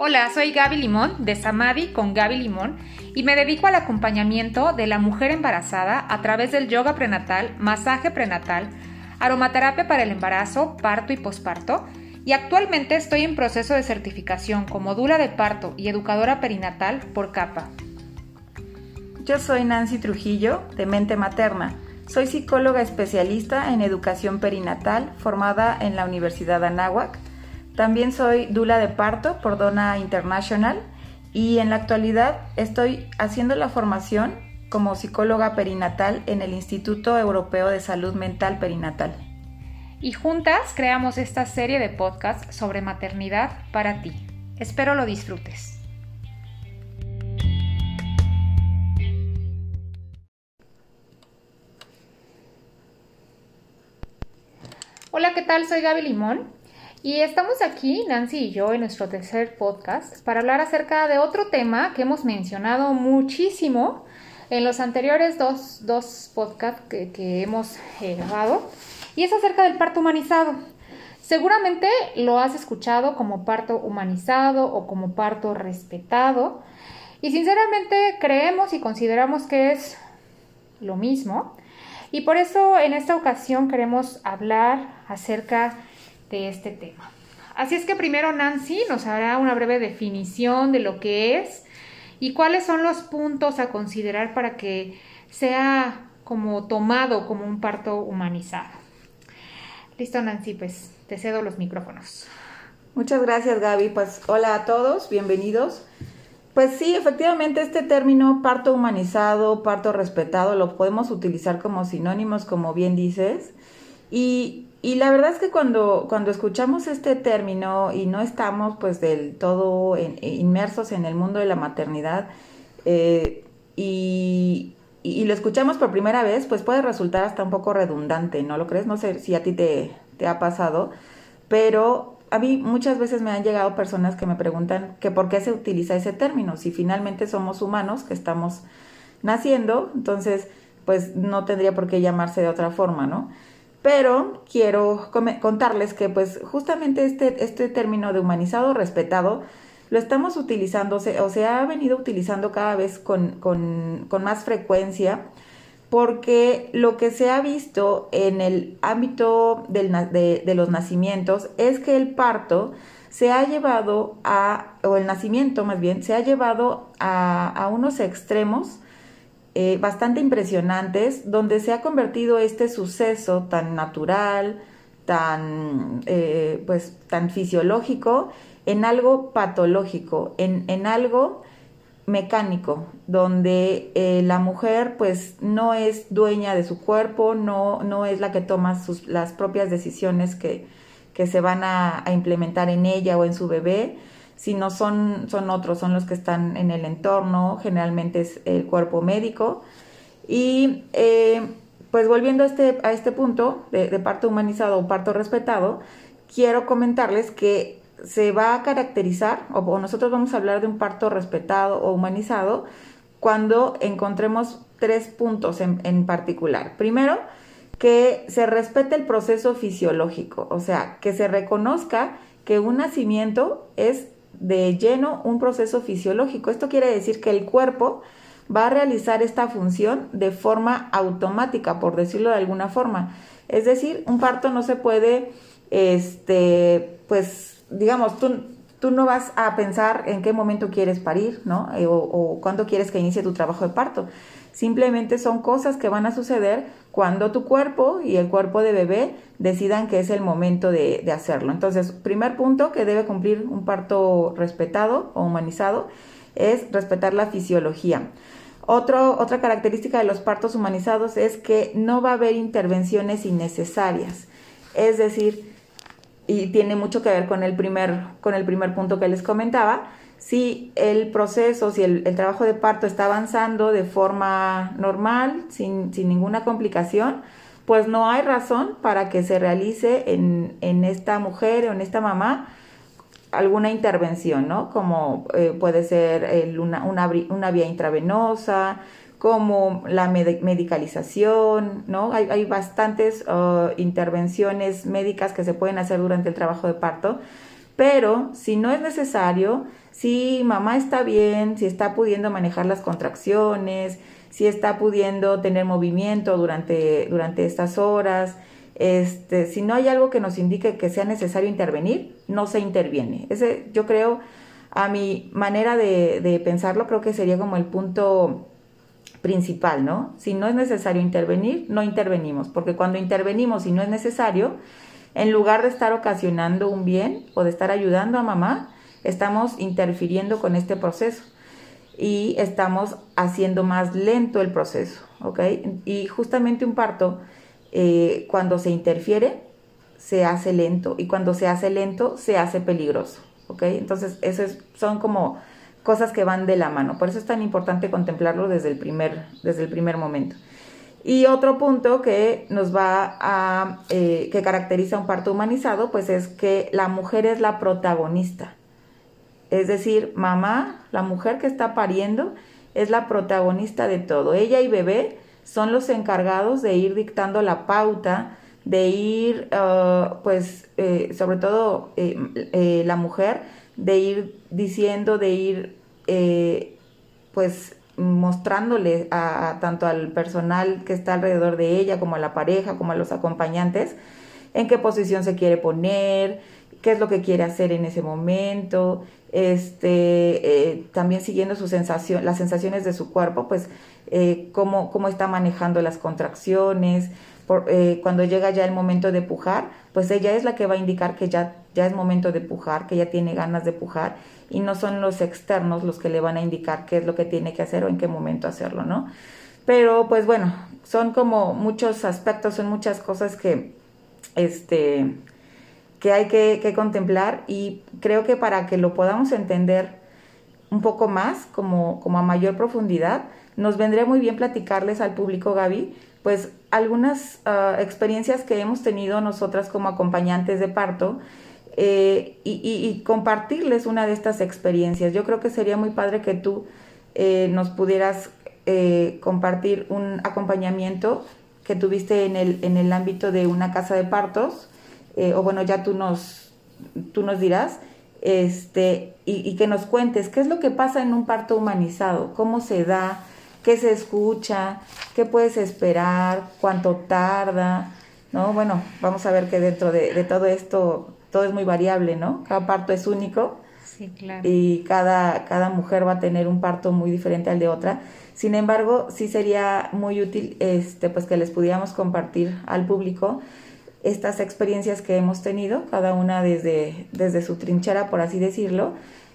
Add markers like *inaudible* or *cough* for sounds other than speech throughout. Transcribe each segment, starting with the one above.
Hola, soy Gaby Limón de Samadhi con Gaby Limón y me dedico al acompañamiento de la mujer embarazada a través del yoga prenatal, masaje prenatal, aromaterapia para el embarazo, parto y posparto y actualmente estoy en proceso de certificación como dula de parto y educadora perinatal por CAPA. Yo soy Nancy Trujillo de Mente Materna. Soy psicóloga especialista en educación perinatal formada en la Universidad Anáhuac también soy dula de parto por Dona International y en la actualidad estoy haciendo la formación como psicóloga perinatal en el Instituto Europeo de Salud Mental Perinatal. Y juntas creamos esta serie de podcasts sobre maternidad para ti. Espero lo disfrutes. Hola, ¿qué tal? Soy Gaby Limón y estamos aquí, Nancy y yo, en nuestro tercer podcast para hablar acerca de otro tema que hemos mencionado muchísimo en los anteriores dos, dos podcasts que, hemos eh, grabado, y es acerca del parto humanizado. Seguramente lo has escuchado como parto humanizado o como parto respetado, y sinceramente creemos y consideramos que es lo mismo, y por eso en esta ocasión queremos hablar acerca de este tema. Así es que primero Nancy nos hará una breve definición de lo que es y cuáles son los puntos a considerar para que sea como tomado como un parto humanizado. Listo Nancy, pues te cedo los micrófonos. Muchas gracias Gaby, pues hola a todos, bienvenidos. Pues sí, efectivamente este término parto humanizado, parto respetado, lo podemos utilizar como sinónimos, como bien dices. Y y la verdad es que cuando, cuando escuchamos este término y no estamos pues del todo inmersos en el mundo de la maternidad eh, y, lo escuchamos por primera vez, pues puede resultar hasta un poco redundante, ¿no lo crees? No sé si a ti te, te ha pasado, pero a mí muchas veces me han llegado personas que me preguntan que por qué se utiliza ese término, si finalmente somos humanos que estamos naciendo, entonces pues no tendría por qué llamarse de otra forma, ¿no? Pero quiero contarles que pues justamente este, este término de humanizado respetado lo estamos utilizando o se ha venido utilizando cada vez con, más frecuencia porque lo que se ha visto en el ámbito de, los nacimientos es que el parto se ha llevado a, o el nacimiento más bien, se ha llevado a, a unos extremos eh, bastante impresionantes, donde se ha convertido este suceso tan natural, tan, eh, pues, tan fisiológico, en algo patológico, en, algo mecánico, donde eh, la mujer pues no es dueña de su cuerpo, no, no es la que toma sus, las propias decisiones que, que se van a, implementar en ella o en su bebé, sino son, son otros, son los que están en el entorno, generalmente es el cuerpo médico. Y eh, pues volviendo a este, a este punto de, parto humanizado o parto respetado, quiero comentarles que se va a caracterizar, o, nosotros vamos a hablar de un parto respetado o humanizado, cuando encontremos tres puntos en, en particular. Primero, que se respete el proceso fisiológico, o sea, que se reconozca que un nacimiento es de lleno un proceso fisiológico. Esto quiere decir que el cuerpo va a realizar esta función de forma automática, por decirlo de alguna forma. Es decir, un parto no se puede, este, pues, digamos, tú, tú no vas a pensar en qué momento quieres parir, ¿no? Eh, o, o cuándo quieres que inicie tu trabajo de parto. Simplemente son cosas que van a suceder cuando tu cuerpo y el cuerpo de bebé decidan que es el momento de, hacerlo. Entonces, primer punto que debe cumplir un parto respetado o humanizado es respetar la fisiología. otra característica de los partos humanizados es que no va a haber intervenciones innecesarias. Es decir, y tiene mucho que ver con el primer, con el primer punto que les comentaba, si el proceso, si el, trabajo de parto está avanzando de forma normal, sin, ninguna complicación, pues no hay razón para que se realice en, esta mujer o en esta mamá alguna intervención, ¿no? Como eh, puede ser una, vía intravenosa, como la medicalización, ¿no? Hay, bastantes uh, intervenciones médicas que se pueden hacer durante el trabajo de parto Pero si no es necesario, si mamá está bien, si está pudiendo manejar las contracciones, si está pudiendo tener movimiento durante, durante estas horas, este, si no hay algo que nos indique que sea necesario intervenir, no se interviene. Ese, yo creo, a mi manera de, de pensarlo, creo que sería como el punto principal, ¿no? Si no es necesario intervenir, no intervenimos, porque cuando intervenimos y no es necesario, en lugar de estar ocasionando un bien o de estar ayudando a mamá, estamos interfiriendo con este proceso y estamos haciendo más lento el proceso, ¿ok? Y justamente un parto, eh, cuando se interfiere, se hace lento y cuando se hace lento, se hace peligroso, ¿ok? Entonces, eso son como cosas que van de la mano. Por eso es tan importante contemplarlo desde el primer, desde el primer momento. Y otro punto que nos va a, eh, que caracteriza un parto humanizado, pues es que la mujer es la protagonista. Es decir, mamá, la mujer que está pariendo, es la protagonista de todo. Ella y bebé son los encargados de ir dictando la pauta, de ir, uh, pues, eh, sobre todo eh, la mujer, de ir diciendo, de ir eh, pues mostrándole a, tanto al personal que está alrededor de ella, como a la pareja, como a los acompañantes, en qué posición se quiere poner, qué es lo que quiere hacer en ese momento, este, eh, también siguiendo su sensación, las sensaciones de su cuerpo, pues eh, cómo, cómo, está manejando las contracciones, cuando llega ya el momento de pujar, pues ella es la que va a indicar que ya, ya es momento de pujar, que ya tiene ganas de pujar y no son los externos los que le van a indicar qué es lo que tiene que hacer o en qué momento hacerlo, ¿no? Pero pues bueno, son como muchos aspectos, son muchas cosas que, este, que hay que, contemplar y creo que para que lo podamos entender un poco más, como, como a mayor profundidad, nos vendría muy bien platicarles al público, Gaby, pues algunas ah, experiencias que hemos tenido nosotras como acompañantes de parto eh, y, compartirles una de estas experiencias. Yo creo que sería muy padre que tú eh, nos pudieras eh, compartir un acompañamiento que tuviste en el, en el ámbito de una casa de partos, o bueno, ya tú nos, tú nos dirás, este, y, que nos cuentes qué es lo que pasa en un parto humanizado, cómo se da, qué se escucha, qué puedes esperar, cuánto tarda, ¿no? Bueno, vamos a ver que dentro de, de todo esto todo es muy variable, ¿no? Cada parto es único. Sí, claro. Y cada, cada mujer va a tener un parto muy diferente al de otra. Sin embargo, sí sería muy útil este, pues que les pudiéramos compartir al público estas experiencias que hemos tenido, cada una desde, desde su trinchera, por así decirlo,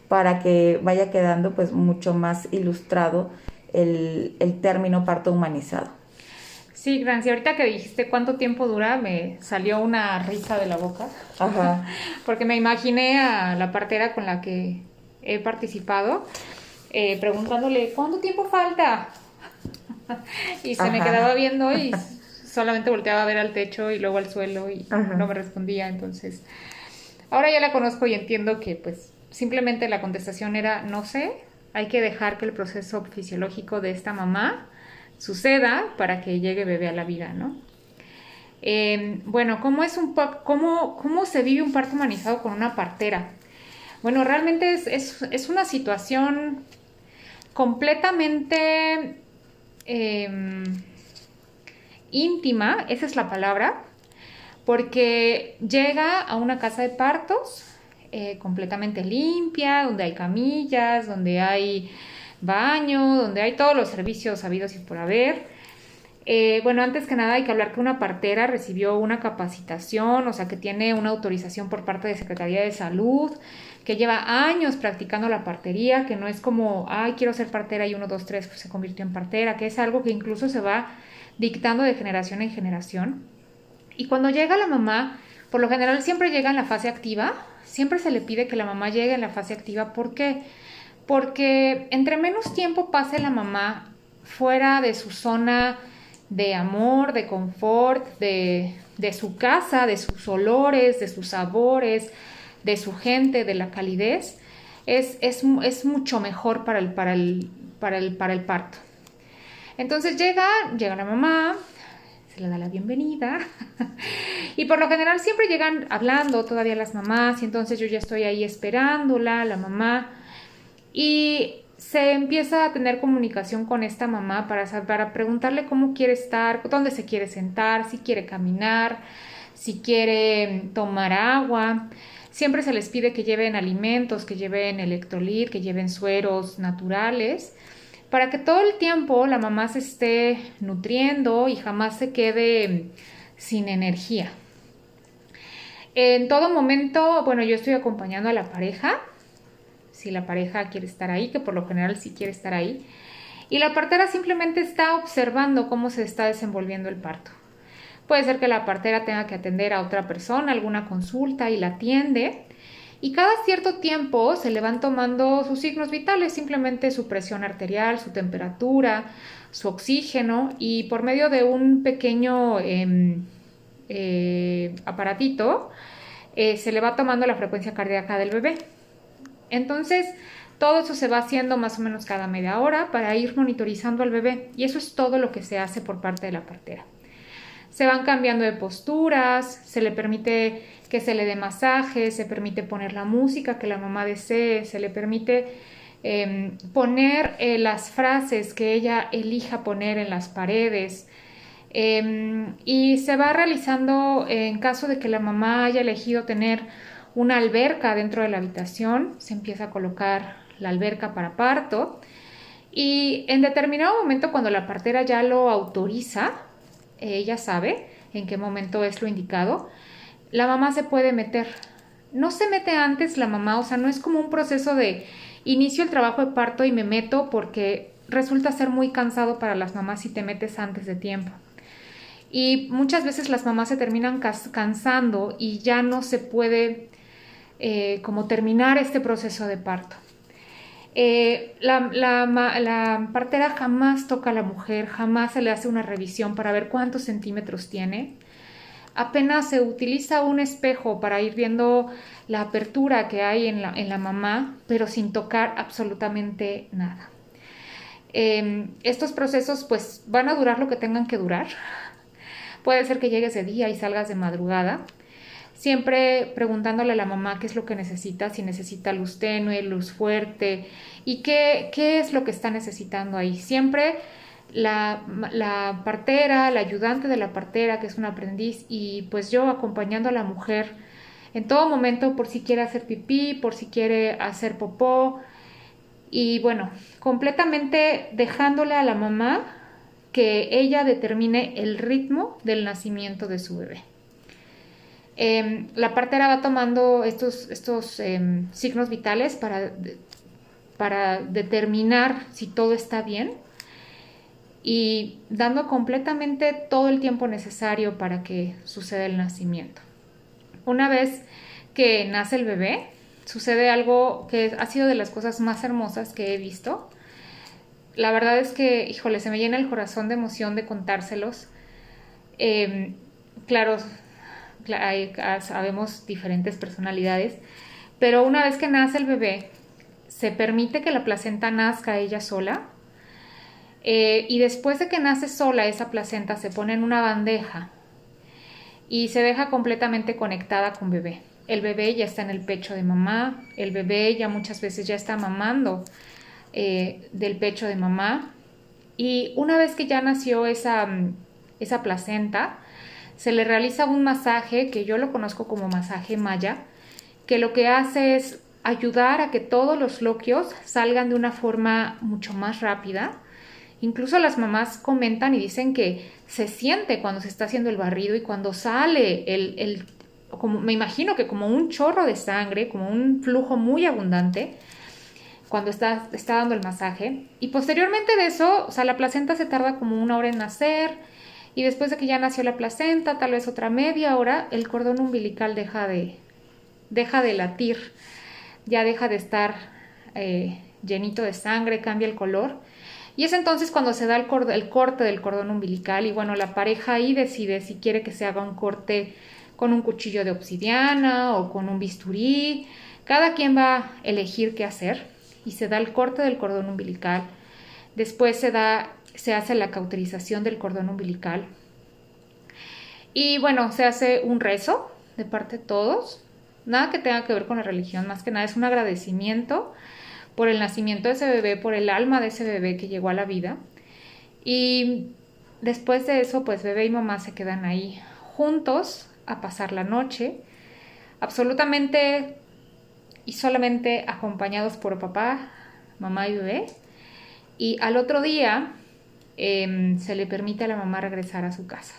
para que vaya quedando pues mucho más ilustrado el, el término parto humanizado. Sí, Grancia, ahorita que dijiste cuánto tiempo dura, me salió una risa de la boca. Ajá. *laughs* Porque me imaginé a la partera con la que he participado eh, preguntándole, ¿cuánto tiempo falta? *laughs* y se me quedaba viendo y solamente volteaba a ver al techo y luego al suelo y no me respondía. Entonces, ahora ya la conozco y entiendo que pues simplemente la contestación era no sé, hay que dejar que el proceso fisiológico de esta mamá suceda para que llegue bebé a la vida, ¿no? Em, bueno, ¿cómo, es un cómo, ¿cómo se vive un parto humanizado con una partera? Bueno, realmente es, una situación completamente em, íntima, esa es la palabra, porque llega a una casa de partos eh, completamente limpia, donde hay camillas, donde hay baño, donde hay todos los servicios habidos y por haber. Eh, bueno, antes que nada hay que hablar que una partera recibió una capacitación, o sea, que tiene una autorización por parte de Secretaría de Salud, que lleva años practicando la partería, que no es como, ay, quiero ser partera y uno, dos, tres, pues se convirtió en partera, que es algo que incluso se va dictando de generación en generación. Y cuando llega la mamá, por lo general siempre llega en la fase activa, siempre se le pide que la mamá llegue en la fase activa, ¿por qué? porque entre menos tiempo pase la mamá fuera de su zona de amor, de confort, de, su casa, de sus olores, de sus sabores, de su gente, de la calidez, es, es, mucho mejor para el, para, el, para, el, para el parto. Entonces llega, llega la mamá, se le da la bienvenida. *laughs* y por lo general siempre llegan hablando todavía las mamás y entonces yo ya estoy ahí esperándola, la mamá. Y se empieza a tener comunicación con esta mamá para, preguntarle cómo quiere estar, dónde se quiere sentar, si quiere caminar, si quiere tomar agua. Siempre se les pide que lleven alimentos, que lleven electrolit, que lleven sueros naturales, para que todo el tiempo la mamá se esté nutriendo y jamás se quede sin energía. En todo momento, bueno, yo estoy acompañando a la pareja, si la pareja quiere estar ahí, que por lo general sí quiere estar ahí, y la partera simplemente está observando cómo se está desenvolviendo el parto. Puede ser que la partera tenga que atender a otra persona, alguna consulta y la atiende. Y cada cierto tiempo se le van tomando sus signos vitales, simplemente su presión arterial, su temperatura, su oxígeno y por medio de un pequeño em, eh, aparatito eh, se le va tomando la frecuencia cardíaca del bebé. Entonces, todo eso se va haciendo más o menos cada media hora para ir monitorizando al bebé y eso es todo lo que se hace por parte de la partera se van cambiando de posturas, se le permite que se le dé masaje, se permite poner la música que la mamá desee, se le permite em, poner eh, las frases que ella elija poner en las paredes. Em, y se va realizando en caso de que la mamá haya elegido tener una alberca dentro de la habitación, se empieza a colocar la alberca para parto. Y en determinado momento, cuando la partera ya lo autoriza, ella sabe en qué momento es lo indicado, la mamá se puede meter. No se mete antes la mamá, o sea, no es como un proceso de inicio el trabajo de parto y me meto porque resulta ser muy cansado para las mamás si te metes antes de tiempo. Y muchas veces las mamás se terminan cansando y ya no se puede eh, como terminar este proceso de parto. Eh, la, partera jamás toca a la mujer, jamás se le hace una revisión para ver cuántos centímetros tiene. Apenas se utiliza un espejo para ir viendo la apertura que hay en la, en la mamá, pero sin tocar absolutamente nada. Em, estos procesos pues van a durar lo que tengan que durar. Puede ser que llegues de día y salgas de madrugada siempre preguntándole a la mamá qué es lo que necesita, si necesita luz tenue, luz fuerte y qué, qué es lo que está necesitando ahí. Siempre la, la, partera, la ayudante de la partera, que es un aprendiz, y pues yo acompañando a la mujer en todo momento por si quiere hacer pipí, por si quiere hacer popó, y bueno, completamente dejándole a la mamá que ella determine el ritmo del nacimiento de su bebé. Em, la partera va tomando estos, em, signos vitales para, para determinar si todo está bien y dando completamente todo el tiempo necesario para que suceda el nacimiento. Una vez que nace el bebé, sucede algo que ha sido de las cosas más hermosas que he visto. La verdad es que, híjole, se me llena el corazón de emoción de contárselos. Em, claro, Ah, sabemos diferentes personalidades, pero una vez que nace el bebé, se permite que la placenta nazca ella sola eh, y después de que nace sola esa placenta se pone en una bandeja y se deja completamente conectada con bebé. El bebé ya está en el pecho de mamá, el bebé ya muchas veces ya está mamando eh, del pecho de mamá y una vez que ya nació esa, esa placenta, se le realiza un masaje que yo lo conozco como masaje maya, que lo que hace es ayudar a que todos los loquios salgan de una forma mucho más rápida. Incluso las mamás comentan y dicen que se siente cuando se está haciendo el barrido y cuando sale el, el como, me imagino que como un chorro de sangre, como un flujo muy abundante, cuando está, está dando el masaje. Y posteriormente de eso, o sea, la placenta se tarda como una hora en nacer, y después de que ya nació la placenta, tal vez otra media hora, el cordón umbilical deja de, deja de latir, ya deja de estar eh, llenito de sangre, cambia el color. Y es entonces cuando se da el, el, corte del cordón umbilical y bueno, la pareja ahí decide si quiere que se haga un corte con un cuchillo de obsidiana o con un bisturí. Cada quien va a elegir qué hacer y se da el corte del cordón umbilical. Después se da se hace la cauterización del cordón umbilical Y bueno, se hace un rezo de parte de todos, nada que tenga que ver con la religión, más que nada es un agradecimiento por el nacimiento de ese bebé, por el alma de ese bebé que llegó a la vida. Y después de eso, pues bebé y mamá se quedan ahí juntos a pasar la noche, absolutamente y solamente acompañados por papá, mamá y bebé. Y al otro día em, se le permite a la mamá regresar a su casa.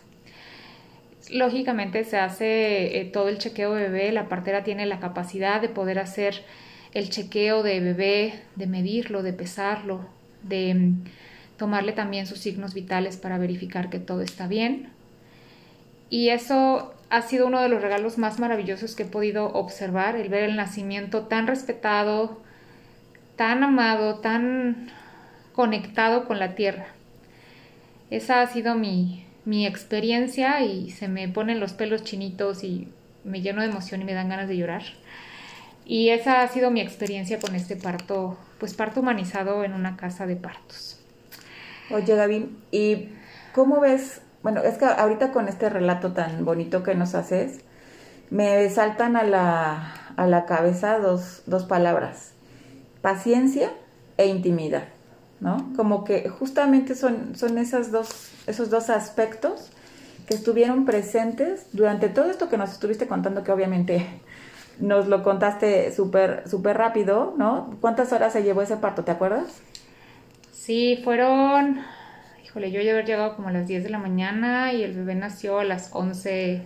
Lógicamente se hace eh, todo el chequeo de bebé, la partera tiene la capacidad de poder hacer el chequeo de bebé, de medirlo, de pesarlo, de em, tomarle también sus signos vitales para verificar que todo está bien. Y eso ha sido uno de los regalos más maravillosos que he podido observar, el ver el nacimiento tan respetado, tan amado, tan conectado con la tierra. Esa ha sido mi, mi experiencia y se me ponen los pelos chinitos y me lleno de emoción y me dan ganas de llorar. Y esa ha sido mi experiencia con este parto, pues parto humanizado en una casa de partos. Oye, Gaby, ¿y cómo ves bueno, es que ahorita con este relato tan bonito que nos haces, me saltan a la, a la cabeza dos, dos palabras, paciencia e intimidad, ¿no? Como que justamente son, son esas dos, esos dos aspectos que estuvieron presentes durante todo esto que nos estuviste contando, que obviamente *laughs* nos lo contaste súper súper rápido, ¿no? ¿Cuántas horas se llevó ese parto, te acuerdas? Sí, fueron híjole, yo ya haber llegado como a las 10 de la mañana y el bebé nació a las 11,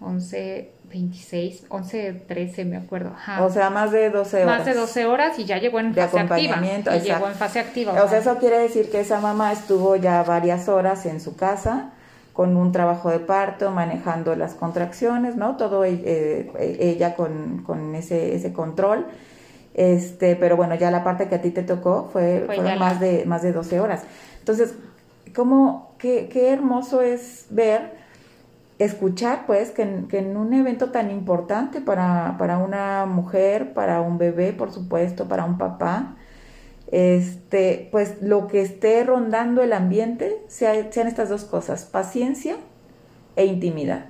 11, 26, 11, 13, me acuerdo. O sea, más de 12 horas. Más de 12 horas y ya llegó en fase activa. Y llegó en fase activa. O, sea, eso quiere decir que esa mamá estuvo ya varias horas en su casa con un trabajo de parto, manejando las contracciones, ¿no? Todo eh, eh, ella con, con ese, ese control este, pero bueno, ya la parte que a ti te tocó fue, fueron más de, más de 12 horas. Entonces, ¿cómo, qué, qué hermoso es ver, escuchar, pues, que en, que en un evento tan importante para, para una mujer, para un bebé, por supuesto, para un papá, este, pues lo que esté rondando el ambiente sean estas dos cosas, paciencia e intimidad.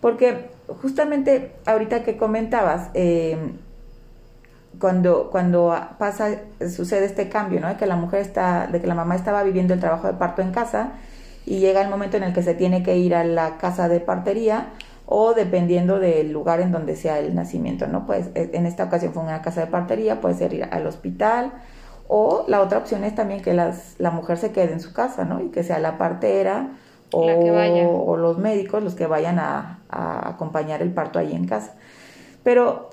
Porque justamente ahorita que comentabas, eh, cuando, cuando pasa, sucede este cambio, ¿no? De que la mujer está, de que la mamá estaba viviendo el trabajo de parto en casa y llega el momento en el que se tiene que ir a la casa de partería o dependiendo del lugar en donde sea el nacimiento, ¿no? Pues e, en esta ocasión fue una casa de partería, puede ser ir al hospital o la otra opción es también que las, la mujer se quede en su casa, ¿no? Y que sea la partera o, o los médicos los que vayan a, a acompañar el parto ahí en casa. Pero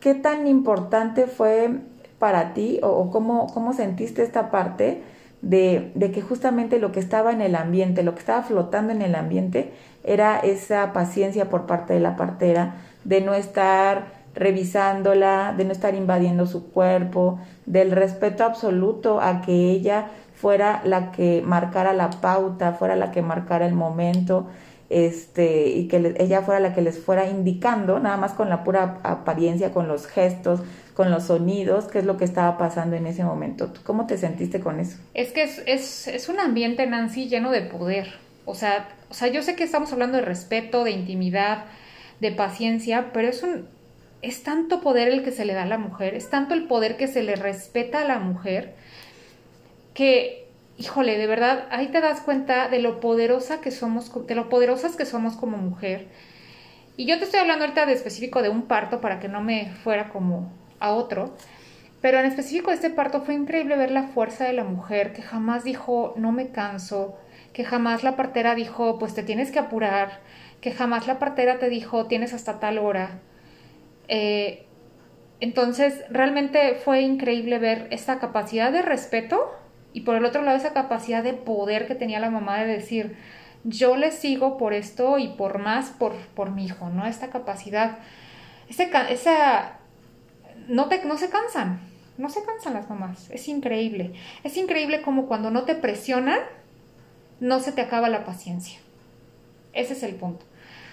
¿qué tan importante fue para ti o, cómo, cómo, sentiste esta parte de, de, que justamente lo que estaba en el ambiente, lo que estaba flotando en el ambiente, era esa paciencia por parte de la partera, de no estar revisándola, de no estar invadiendo su cuerpo, del respeto absoluto a que ella fuera la que marcara la pauta, fuera la que marcara el momento, este, y que ella fuera la que les fuera indicando, nada más con la pura apariencia, con los gestos, con los sonidos, qué es lo que estaba pasando en ese momento. ¿Cómo te sentiste con eso? Es que es, es, es un ambiente, Nancy, lleno de poder. O sea, o sea, yo sé que estamos hablando de respeto, de intimidad, de paciencia, pero es un es tanto poder el que se le da a la mujer, es tanto el poder que se le respeta a la mujer que híjole, de verdad, ahí te das cuenta de lo poderosa que somos, de lo poderosas que somos como mujer. Y yo te estoy hablando ahorita de específico de un parto para que no me fuera como a otro. Pero en específico este parto fue increíble ver la fuerza de la mujer que jamás dijo no me canso, que jamás la partera dijo pues te tienes que apurar, que jamás la partera te dijo tienes hasta tal hora. Eh, entonces realmente fue increíble ver esta capacidad de respeto y por el otro lado esa capacidad de poder que tenía la mamá de decir, yo le sigo por esto y por más por, por mi hijo, ¿no? Esta capacidad, ese, esa, no, te, no se cansan, no se cansan las mamás, es increíble. Es increíble como cuando no te presionan, no se te acaba la paciencia. Ese es el punto.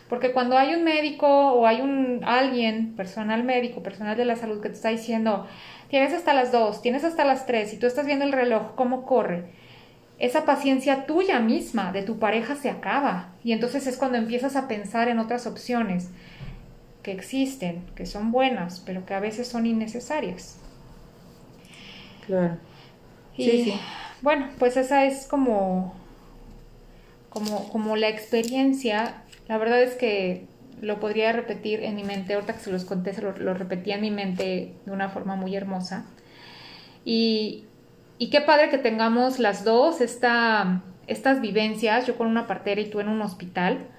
Porque cuando hay un médico o hay un alguien, personal médico, personal de la salud que te está diciendo, tienes hasta las 2, tienes hasta las 3 y tú estás viendo el reloj, cómo corre. esa paciencia tuya misma, de tu pareja, se acaba. Y entonces es cuando empiezas a pensar en otras opciones que existen, que son buenas, pero que a veces son innecesarias. Claro. Y bueno, pues esa es como, como, como la experiencia. La verdad es que lo podría repetir en mi mente, ahorita que se los conté, se lo, lo repetía en mi mente de una forma muy hermosa. Y, y qué padre que tengamos las dos esta, estas vivencias, yo con una partera y tú en un hospital,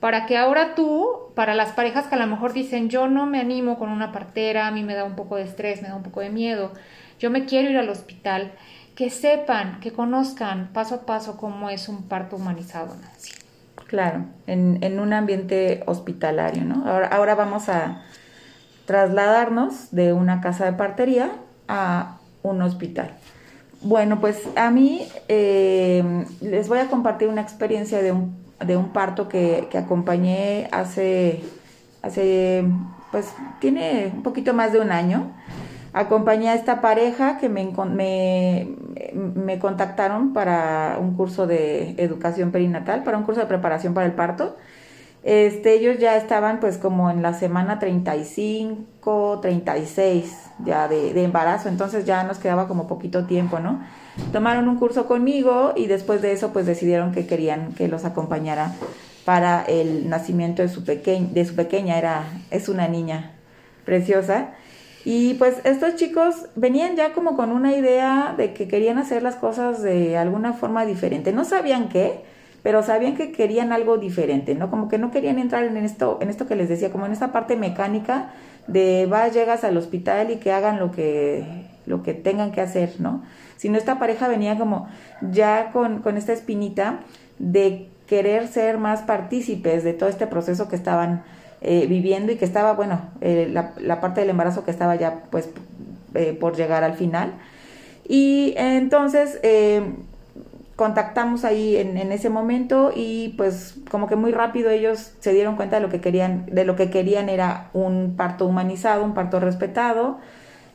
para que ahora tú, para las parejas que a lo mejor dicen, yo no me animo con una partera, a mí me da un poco de estrés, me da un poco de miedo, yo me quiero ir al hospital, que sepan, que conozcan paso a paso cómo es un parto humanizado, Nancy. Claro, en, en un ambiente hospitalario, ¿no? Ahora, ahora vamos a trasladarnos de una casa de partería a un hospital. Bueno, pues a mí eh, les voy a compartir una experiencia de un, de un parto que, que, acompañé hace, hace, pues tiene un poquito más de un año. Acompañé a esta pareja que me, me, me contactaron para un curso de educación perinatal, para un curso de preparación para el parto. Este, ellos ya estaban pues como en la semana 35, 36 ya de, de, embarazo, entonces ya nos quedaba como poquito tiempo, ¿no? Tomaron un curso conmigo y después de eso pues decidieron que querían que los acompañara para el nacimiento de su, peque de su pequeña, era, es una niña preciosa. Y pues estos chicos venían ya como con una idea de que querían hacer las cosas de alguna forma diferente. No sabían qué, pero sabían que querían algo diferente, ¿no? Como que no querían entrar en esto, en esto que les decía, como en esta parte mecánica de vas, llegas al hospital y que hagan lo que, lo que tengan que hacer, ¿no? Sino esta pareja venía como ya con, con esta espinita de querer ser más partícipes de todo este proceso que estaban eh, viviendo y que estaba, bueno, eh, la, la, parte del embarazo que estaba ya pues eh, por llegar al final. Y entonces contactamos ahí en, en, ese momento y pues como que muy rápido ellos se dieron cuenta de lo que querían, de lo que querían era un parto humanizado, un parto respetado.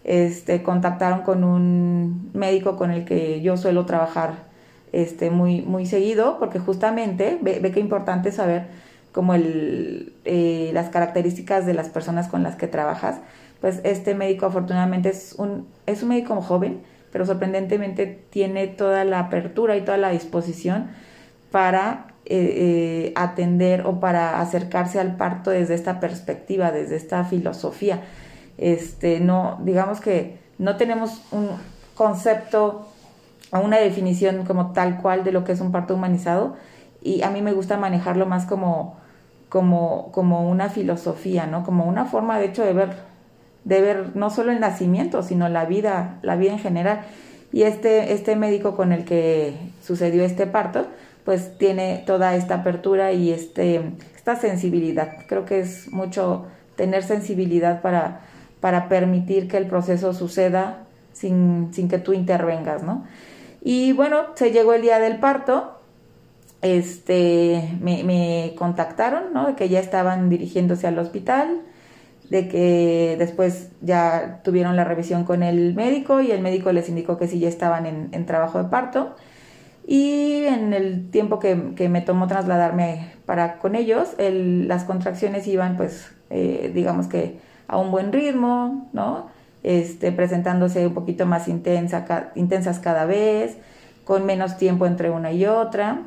Este, contactaron con un médico con el que yo suelo trabajar este, muy, muy seguido, porque justamente ve, ve que importante saber como el, eh, las características de las personas con las que trabajas. Pues este médico afortunadamente es un, es un médico joven, pero sorprendentemente tiene toda la apertura y toda la disposición para eh, eh, atender o para acercarse al parto desde esta perspectiva, desde esta filosofía. Este, no, digamos que no tenemos un concepto o una definición como tal cual de lo que es un parto humanizado y a mí me gusta manejarlo más como, como, como una filosofía, ¿no? Como una forma de hecho de ver de ver no solo el nacimiento, sino la vida, la vida en general. Y este, este médico con el que sucedió este parto, pues tiene toda esta apertura y este, esta sensibilidad. Creo que es mucho tener sensibilidad para, para permitir que el proceso suceda sin, sin que tú intervengas, ¿no? Y bueno, se llegó el día del parto, este, me, me contactaron, ¿no? Que ya estaban dirigiéndose al hospital, de que después ya tuvieron la revisión con el médico y el médico les indicó que sí ya estaban en, trabajo de parto. Y en el tiempo que, me tomó trasladarme para con ellos, las contracciones iban pues eh, digamos que a un buen ritmo, ¿no? Este, presentándose un poquito más intensa, intensas cada vez, con menos tiempo entre una y otra.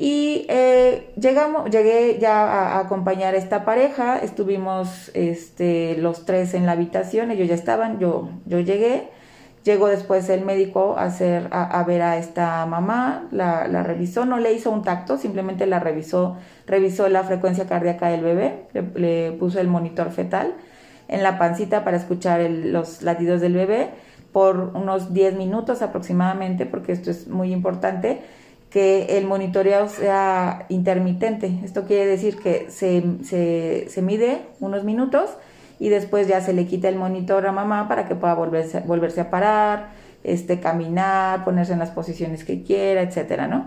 Y eh, llegamos, llegué ya a, acompañar a esta pareja, estuvimos este, los tres en la habitación, ellos ya estaban, yo, yo llegué, llegó después el médico a, hacer, a, ver a esta mamá, la, la, revisó, no le hizo un tacto, simplemente la revisó, revisó la frecuencia cardíaca del bebé, le, puso el monitor fetal en la pancita para escuchar los latidos del bebé por unos 10 minutos aproximadamente, porque esto es muy importante que el monitoreo sea intermitente. Esto quiere decir que se, se, se, mide unos minutos y después ya se le quita el monitor a mamá para que pueda volverse, volverse a parar, este, caminar, ponerse en las posiciones que quiera, etcétera, ¿no?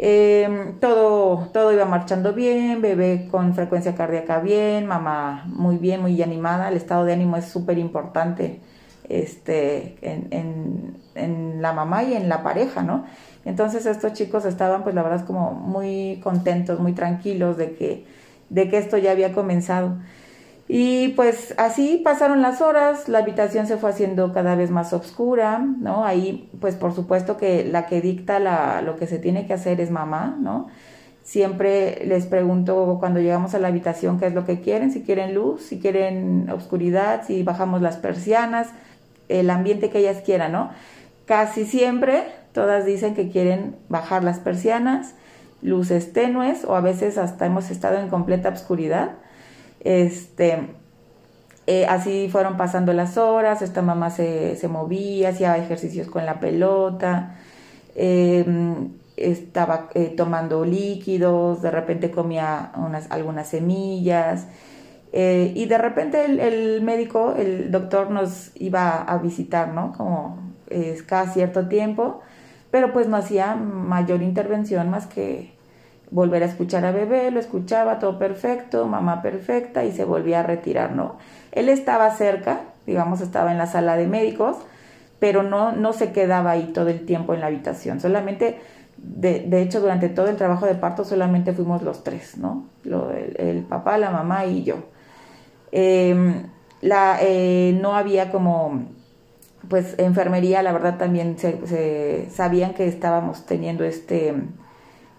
Em, todo, todo iba marchando bien, bebé con frecuencia cardíaca bien, mamá muy bien, muy animada. El estado de ánimo es súper importante este, en, en, la mamá y en la pareja, ¿no? Entonces estos chicos estaban, pues la verdad, como muy contentos, muy tranquilos de que, de que esto ya había comenzado. Y pues así pasaron las horas, la habitación se fue haciendo cada vez más oscura, ¿no? Ahí, pues por supuesto que la que dicta la, lo que se tiene que hacer es mamá, ¿no? Siempre les pregunto cuando llegamos a la habitación qué es lo que quieren, si quieren luz, si quieren oscuridad, si bajamos las persianas, el ambiente que ellas quieran, ¿no? Casi siempre todas dicen que quieren bajar las persianas, luces tenues o a veces hasta hemos estado en completa oscuridad este, eh, así fueron pasando las horas, esta mamá se, se movía, hacía ejercicios con la pelota, em, estaba eh, tomando líquidos, de repente comía unas, algunas semillas. Eh, y de repente el, médico, el doctor nos iba a visitar, ¿no? Como cada cierto tiempo, pero pues no hacía mayor intervención más que volver a escuchar a bebé, lo escuchaba todo perfecto, mamá perfecta y se volvía a retirar, ¿no? Él estaba cerca, digamos, estaba en la sala de médicos, pero no, no se quedaba ahí todo el tiempo en la habitación, solamente, de, de hecho, durante todo el trabajo de parto solamente fuimos los tres, ¿no? El, papá, la mamá y yo. Em, la, eh, no había como, pues, enfermería, la verdad también se, sabían que estábamos teniendo este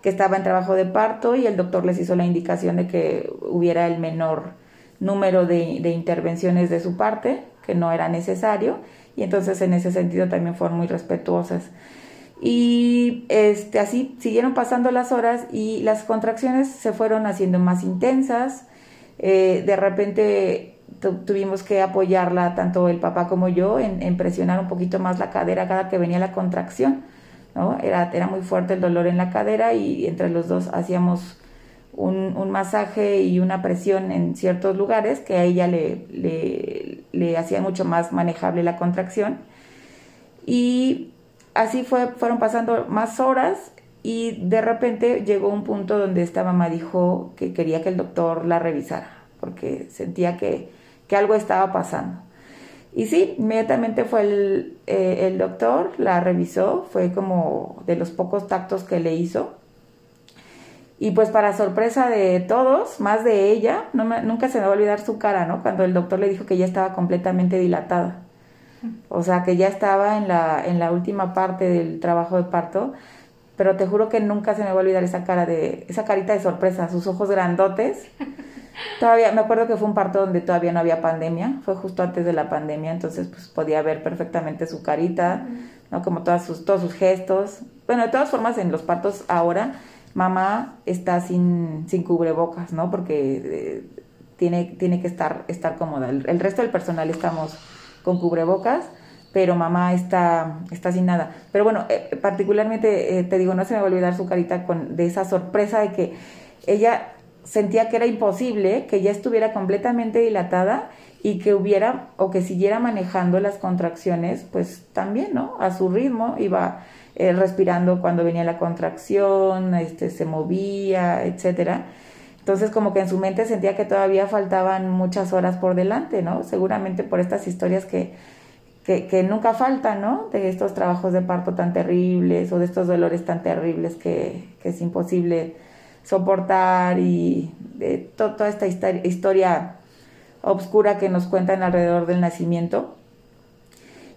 que estaba en trabajo de parto y el doctor les hizo la indicación de que hubiera el menor número de, intervenciones de su parte, que no era necesario, y entonces en ese sentido también fueron muy respetuosas. Y este, así siguieron pasando las horas y las contracciones se fueron haciendo más intensas. Eh, de repente tuvimos que apoyarla, tanto el papá como yo, en presionar un poquito más la cadera cada que venía la contracción era, era muy fuerte el dolor en la cadera y entre los dos hacíamos un, un masaje y una presión en ciertos lugares que a ella le, le, le hacía mucho más manejable la contracción. Y así fue, fueron pasando más horas y de repente llegó un punto donde esta mamá dijo que quería que el doctor la revisara porque sentía que, que algo estaba pasando. Y sí, inmediatamente fue el, eh, el doctor, la revisó, fue como de los pocos tactos que le hizo. Y pues para sorpresa de todos, más de ella, no nunca se me va a olvidar su cara, ¿no? Cuando el doctor le dijo que ya estaba completamente dilatada. O sea, que ya estaba en la, en la última parte del trabajo de parto. Pero te juro que nunca se me va a olvidar esa cara de, esa carita de sorpresa, sus ojos grandotes. *laughs* Todavía, me acuerdo que fue un parto donde todavía no había pandemia, fue justo antes de la pandemia, entonces pues podía ver perfectamente su carita, ¿no? Como todas sus, todos sus gestos. Bueno, de todas formas, en los partos ahora, mamá está sin, sin cubrebocas, ¿no? Porque eh, tiene, tiene que estar, estar cómoda. El, resto del personal estamos con cubrebocas, pero mamá está, está sin nada. Pero bueno, eh, particularmente, eh, te digo, no se me va a olvidar su carita con, de esa sorpresa de que ella sentía que era imposible que ya estuviera completamente dilatada y que hubiera o que siguiera manejando las contracciones, pues también, ¿no? A su ritmo, iba eh, respirando cuando venía la contracción, este, se movía, etcétera. Entonces, como que en su mente sentía que todavía faltaban muchas horas por delante, ¿no? Seguramente por estas historias que, que, que nunca faltan, ¿no? De estos trabajos de parto tan terribles o de estos dolores tan terribles que, que es imposible soportar y toda esta historia obscura que nos cuentan alrededor del nacimiento.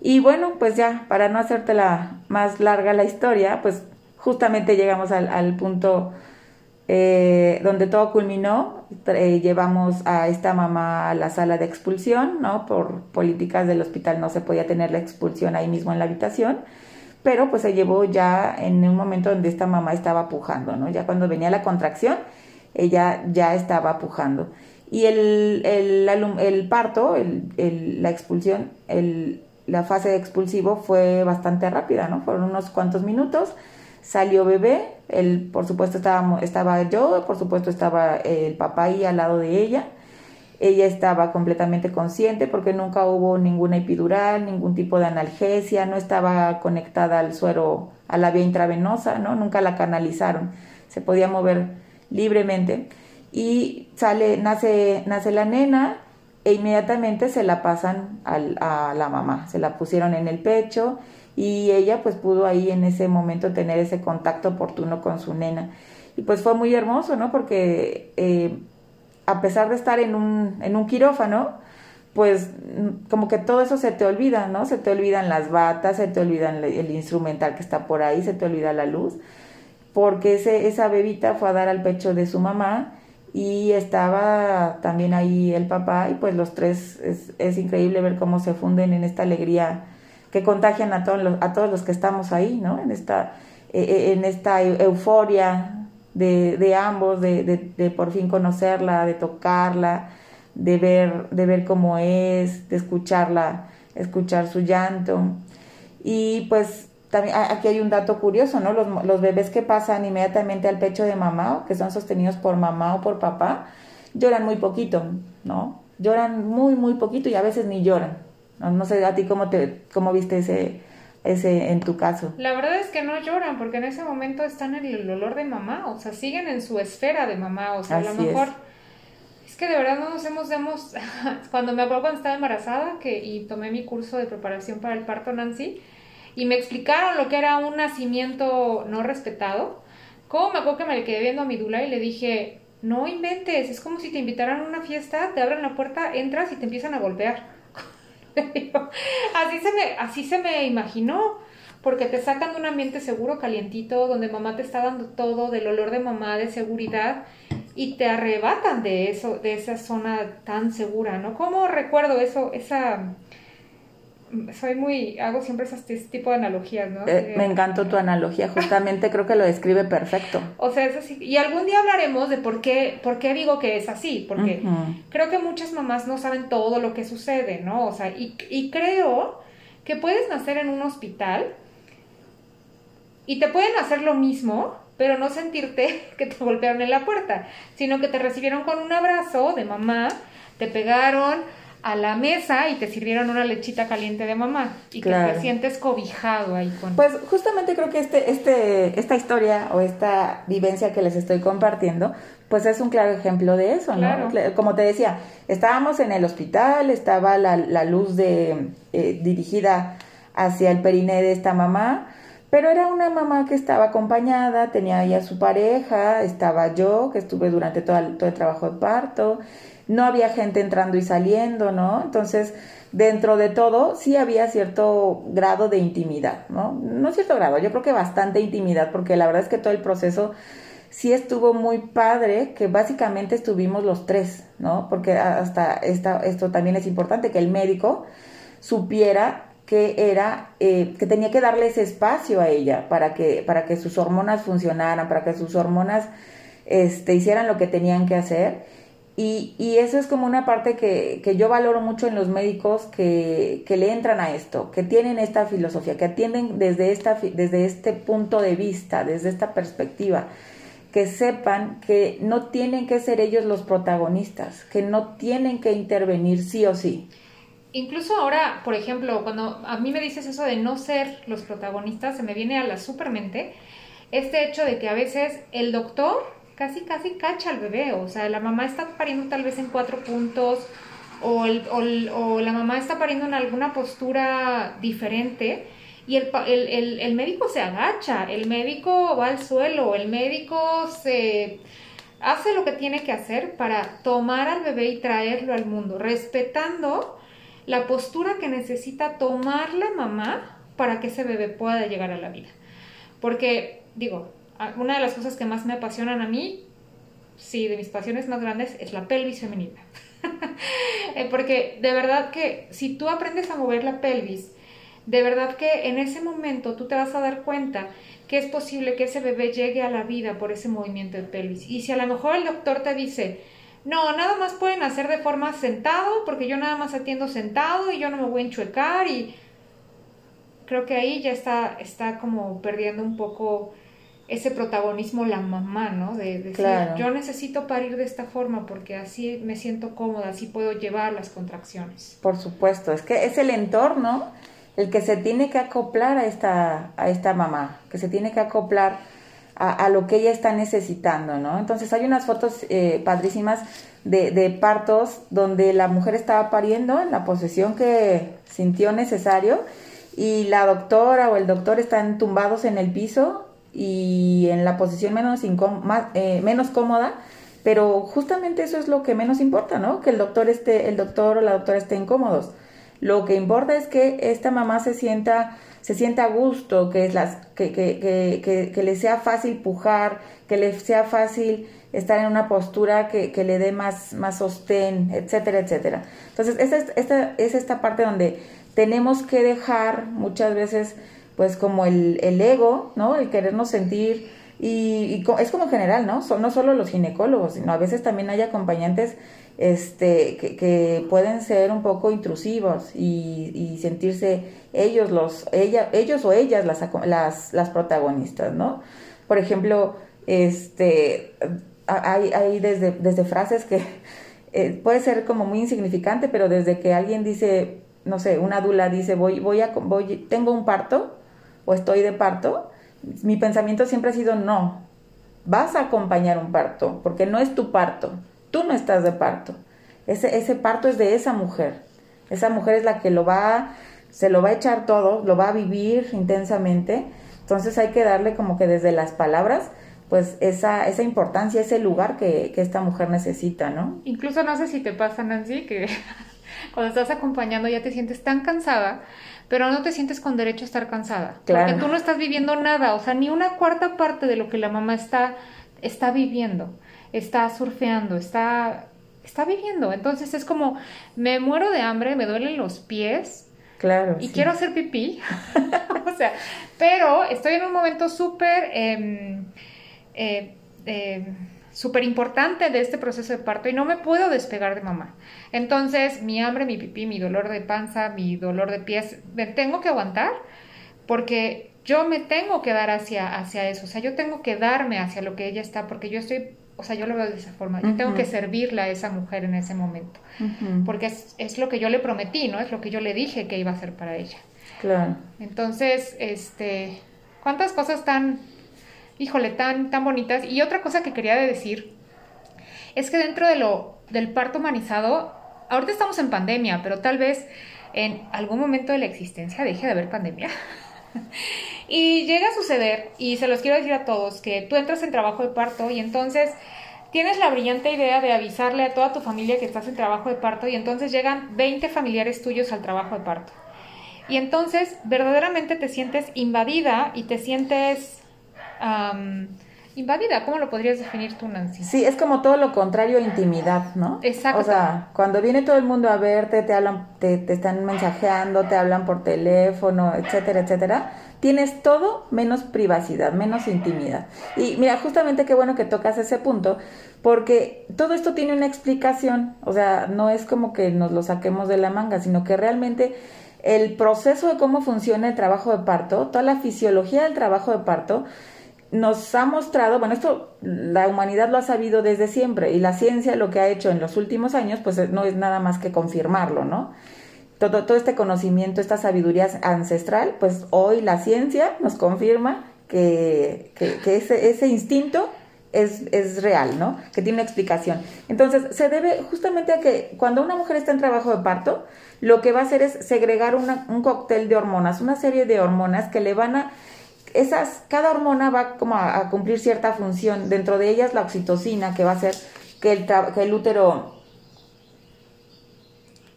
Y bueno, pues ya, para no hacerte la más larga la historia, pues justamente llegamos al, punto eh, donde todo culminó. Eh, llevamos a esta mamá a la sala de expulsión, ¿no? Por políticas del hospital no se podía tener la expulsión ahí mismo en la habitación pero pues se llevó ya en un momento donde esta mamá estaba pujando, ¿no? Ya cuando venía la contracción, ella ya estaba pujando. Y el, el, el parto, el, la expulsión, la fase de expulsivo fue bastante rápida, ¿no? Fueron unos cuantos minutos, salió bebé, él, por supuesto estaba, estaba yo, por supuesto estaba el papá ahí al lado de ella, ella estaba completamente consciente porque nunca hubo ninguna epidural, ningún tipo de analgesia, no estaba conectada al suero, a la vía intravenosa, ¿no? Nunca la canalizaron, se podía mover libremente. Y sale, nace, nace la nena, e inmediatamente se la pasan al, a la mamá, se la pusieron en el pecho y ella pues pudo ahí en ese momento tener ese contacto oportuno con su nena. Y pues fue muy hermoso, ¿no? Porque eh, a pesar de estar en un, en un quirófano, pues como que todo eso se te olvida, ¿no? Se te olvidan las batas, se te olvida el, instrumental que está por ahí, se te olvida la luz, porque ese, esa bebita fue a dar al pecho de su mamá y estaba también ahí el papá y pues los tres es, es increíble ver cómo se funden en esta alegría que contagian a todos los, a todos los que estamos ahí, ¿no? En esta, e, e, en esta euforia de, de ambos, de, de, por fin conocerla, de tocarla, de ver, de ver cómo es, de escucharla, escuchar su llanto. Y pues también aquí hay un dato curioso, ¿no? Los, los bebés que pasan inmediatamente al pecho de mamá, que son sostenidos por mamá o por papá, lloran muy poquito, ¿no? Lloran muy, muy poquito y a veces ni lloran. No, sé a ti cómo te cómo viste ese ese en tu caso. La verdad es que no lloran porque en ese momento están en el olor de mamá, o sea, siguen en su esfera de mamá, o sea, a lo mejor es. que de verdad no nos hemos demos *laughs* cuando me acuerdo cuando estaba embarazada que y tomé mi curso de preparación para el parto Nancy y me explicaron lo que era un nacimiento no respetado. ¿Cómo me acuerdo que me le quedé viendo a mi dula y le dije, no inventes, es como si te invitaran a una fiesta, te abren la puerta, entras y te empiezan a golpear. *laughs* así, se me, así se me imaginó, porque te sacan de un ambiente seguro, calientito, donde mamá te está dando todo, del olor de mamá, de seguridad, y te arrebatan de eso, de esa zona tan segura, ¿no? ¿Cómo recuerdo eso, esa soy muy, hago siempre ese tipo de analogías, ¿no? Eh, me encantó tu analogía, justamente creo que lo describe perfecto. O sea, es así. Y algún día hablaremos de por qué, por qué digo que es así, porque creo que muchas mamás no saben todo lo que sucede, ¿no? O sea, y, y creo que puedes nacer en un hospital y te pueden hacer lo mismo, pero no sentirte *laughs* que te golpearon en la puerta, sino que te recibieron con un abrazo de mamá, te pegaron, a la mesa y te sirvieron una lechita caliente de mamá y que te sientes cobijado ahí con... Pues justamente creo que este, este, esta historia o esta vivencia que les estoy compartiendo, pues es un claro ejemplo de eso, ¿no? Como te decía, estábamos en el hospital, estaba la, la luz de, eh, dirigida hacia el periné de esta mamá, pero era una mamá que estaba acompañada, tenía ya su pareja, estaba yo, que estuve durante todo el, todo el trabajo de parto, no había gente entrando y saliendo, ¿no? Entonces, dentro de todo, sí había cierto grado de intimidad, ¿no? No cierto grado, yo creo que bastante intimidad, porque la verdad es que todo el proceso sí estuvo muy padre, que básicamente estuvimos los tres, ¿no? Porque hasta esta, esto también es importante, que el médico supiera que era eh, que tenía que darle ese espacio a ella para que para que sus hormonas funcionaran para que sus hormonas este hicieran lo que tenían que hacer y, y, eso es como una parte que, que yo valoro mucho en los médicos que, que, le entran a esto, que tienen esta filosofía, que atienden desde, esta, desde este punto de vista, desde esta perspectiva, que sepan que no tienen que ser ellos los protagonistas, que no tienen que intervenir sí o sí. Incluso ahora, por ejemplo, cuando a mí me dices eso de no ser los protagonistas, se me viene a la supermente este hecho de que a veces el doctor casi, casi cacha al bebé. O sea, la mamá está pariendo tal vez en cuatro puntos o, la mamá está pariendo en alguna postura diferente y el, el, el, médico se agacha, el médico va al suelo, el médico se hace lo que tiene que hacer para tomar al bebé y traerlo al mundo, respetando la postura que necesita tomar la mamá para que ese bebé pueda llegar a la vida. Porque, digo, una de las cosas que más me apasionan a mí, sí, de mis pasiones más grandes, es la pelvis femenina. *laughs* Eh, porque de verdad que si tú aprendes a mover la pelvis, de verdad que en ese momento tú te vas a dar cuenta que es posible que ese bebé llegue a la vida por ese movimiento de pelvis. Y si a lo mejor el doctor te dice, no, nada más pueden hacer de forma sentado, porque yo nada más atiendo sentado y yo no me voy a enchuecar y creo que ahí ya está, está como perdiendo un poco ese protagonismo la mamá, ¿no? De, decir, yo necesito parir de esta forma porque así me siento cómoda, así puedo llevar las contracciones. Por supuesto, es que es el entorno el que se tiene que acoplar a esta, a esta mamá, que se tiene que acoplar a, lo que ella está necesitando, ¿no? Entonces hay unas fotos eh, padrísimas de, de, partos donde la mujer estaba pariendo en la posición que sintió necesario y la doctora o el doctor están tumbados en el piso y en la posición menos, eh, menos cómoda, pero justamente eso es lo que menos importa, ¿no? Que el doctor esté, el doctor o la doctora estén cómodos. Lo que importa es que esta mamá se sienta se sienta a gusto, que, es las, que, le sea fácil pujar, que le sea fácil estar en una postura que, le dé más, más sostén, etcétera, etcétera. Entonces, esta, esta, es esta parte donde tenemos que dejar muchas veces, pues, como el, el ego, ¿no? El querernos sentir, y, es como general, ¿no? no solo los ginecólogos, sino a veces también hay acompañantes este, que, pueden ser un poco intrusivos y, sentirse ellos, los, ella, ellos o ellas las, las, las protagonistas, ¿no? Por ejemplo, este, hay, hay desde, desde frases que *laughs* eh, puede ser como muy insignificante, pero desde que alguien dice, no sé, una dula dice, voy, voy a, voy, tengo un parto o estoy de parto, mi pensamiento siempre ha sido no, vas a acompañar un parto, porque no es tu parto, tú no estás de parto. Ese, ese parto es de esa mujer. Esa mujer es la que lo va, se lo va a echar todo, lo va a vivir intensamente. Entonces hay que darle como que desde las palabras, pues esa, esa importancia, ese lugar que, que esta mujer necesita, ¿no? Incluso no sé si te pasa, Nancy, que *laughs* cuando estás acompañando ya te sientes tan cansada, pero no te sientes con derecho a estar cansada. Claro. Porque tú no estás viviendo nada, o sea, ni una cuarta parte de lo que la mamá está, está viviendo está surfeando, está, está viviendo. Entonces es como, me muero de hambre, me duelen los pies. Claro. Y quiero hacer pipí. *laughs* o sea, pero estoy en un momento súper... Em, eh, em, súper importante de este proceso de parto y no me puedo despegar de mamá. Entonces, mi hambre, mi pipí, mi dolor de panza, mi dolor de pies, me tengo que aguantar porque yo me tengo que dar hacia, hacia eso. O sea, yo tengo que darme hacia lo que ella está porque yo estoy o sea, yo lo veo de esa forma. Yo tengo que servirle a esa mujer en ese momento. Porque es, es, lo que yo le prometí, ¿no? Es lo que yo le dije que iba a hacer para ella. Claro. Entonces, este, cuántas cosas tan, híjole, tan, tan bonitas. Y otra cosa que quería decir es que dentro de lo, del parto humanizado, ahorita estamos en pandemia, pero tal vez en algún momento de la existencia deje de haber pandemia. *laughs* y llega a suceder, y se los quiero decir a todos, que tú entras en trabajo de parto y entonces tienes la brillante idea de avisarle a toda tu familia que estás en trabajo de parto y entonces llegan 20 familiares tuyos al trabajo de parto. Y entonces verdaderamente te sientes invadida y te sientes invadida. ¿Cómo lo podrías definir tú, Nancy? Sí, es como todo lo contrario a intimidad, ¿no? Exacto. O sea, cuando viene todo el mundo a verte, te hablan, te, te están mensajeando, te hablan por teléfono, etcétera, etcétera, tienes todo menos privacidad, menos intimidad. Y mira, justamente qué bueno que tocas ese punto, porque todo esto tiene una explicación, o sea, no es como que nos lo saquemos de la manga, sino que realmente el proceso de cómo funciona el trabajo de parto, toda la fisiología del trabajo de parto, nos ha mostrado, bueno, esto la humanidad lo ha sabido desde siempre y la ciencia lo que ha hecho en los últimos años, pues no es nada más que confirmarlo, ¿no? Todo, todo este conocimiento, esta sabiduría ancestral, pues hoy la ciencia nos confirma que, que, ese, ese instinto es, es, real, ¿no? Que tiene una explicación. Entonces, se debe justamente a que cuando una mujer está en trabajo de parto, lo que va a hacer es segregar un cóctel de hormonas, una serie de hormonas que le van a esas, cada hormona va como a, cumplir cierta función. Dentro de ellas la oxitocina, que va a hacer que el, que el útero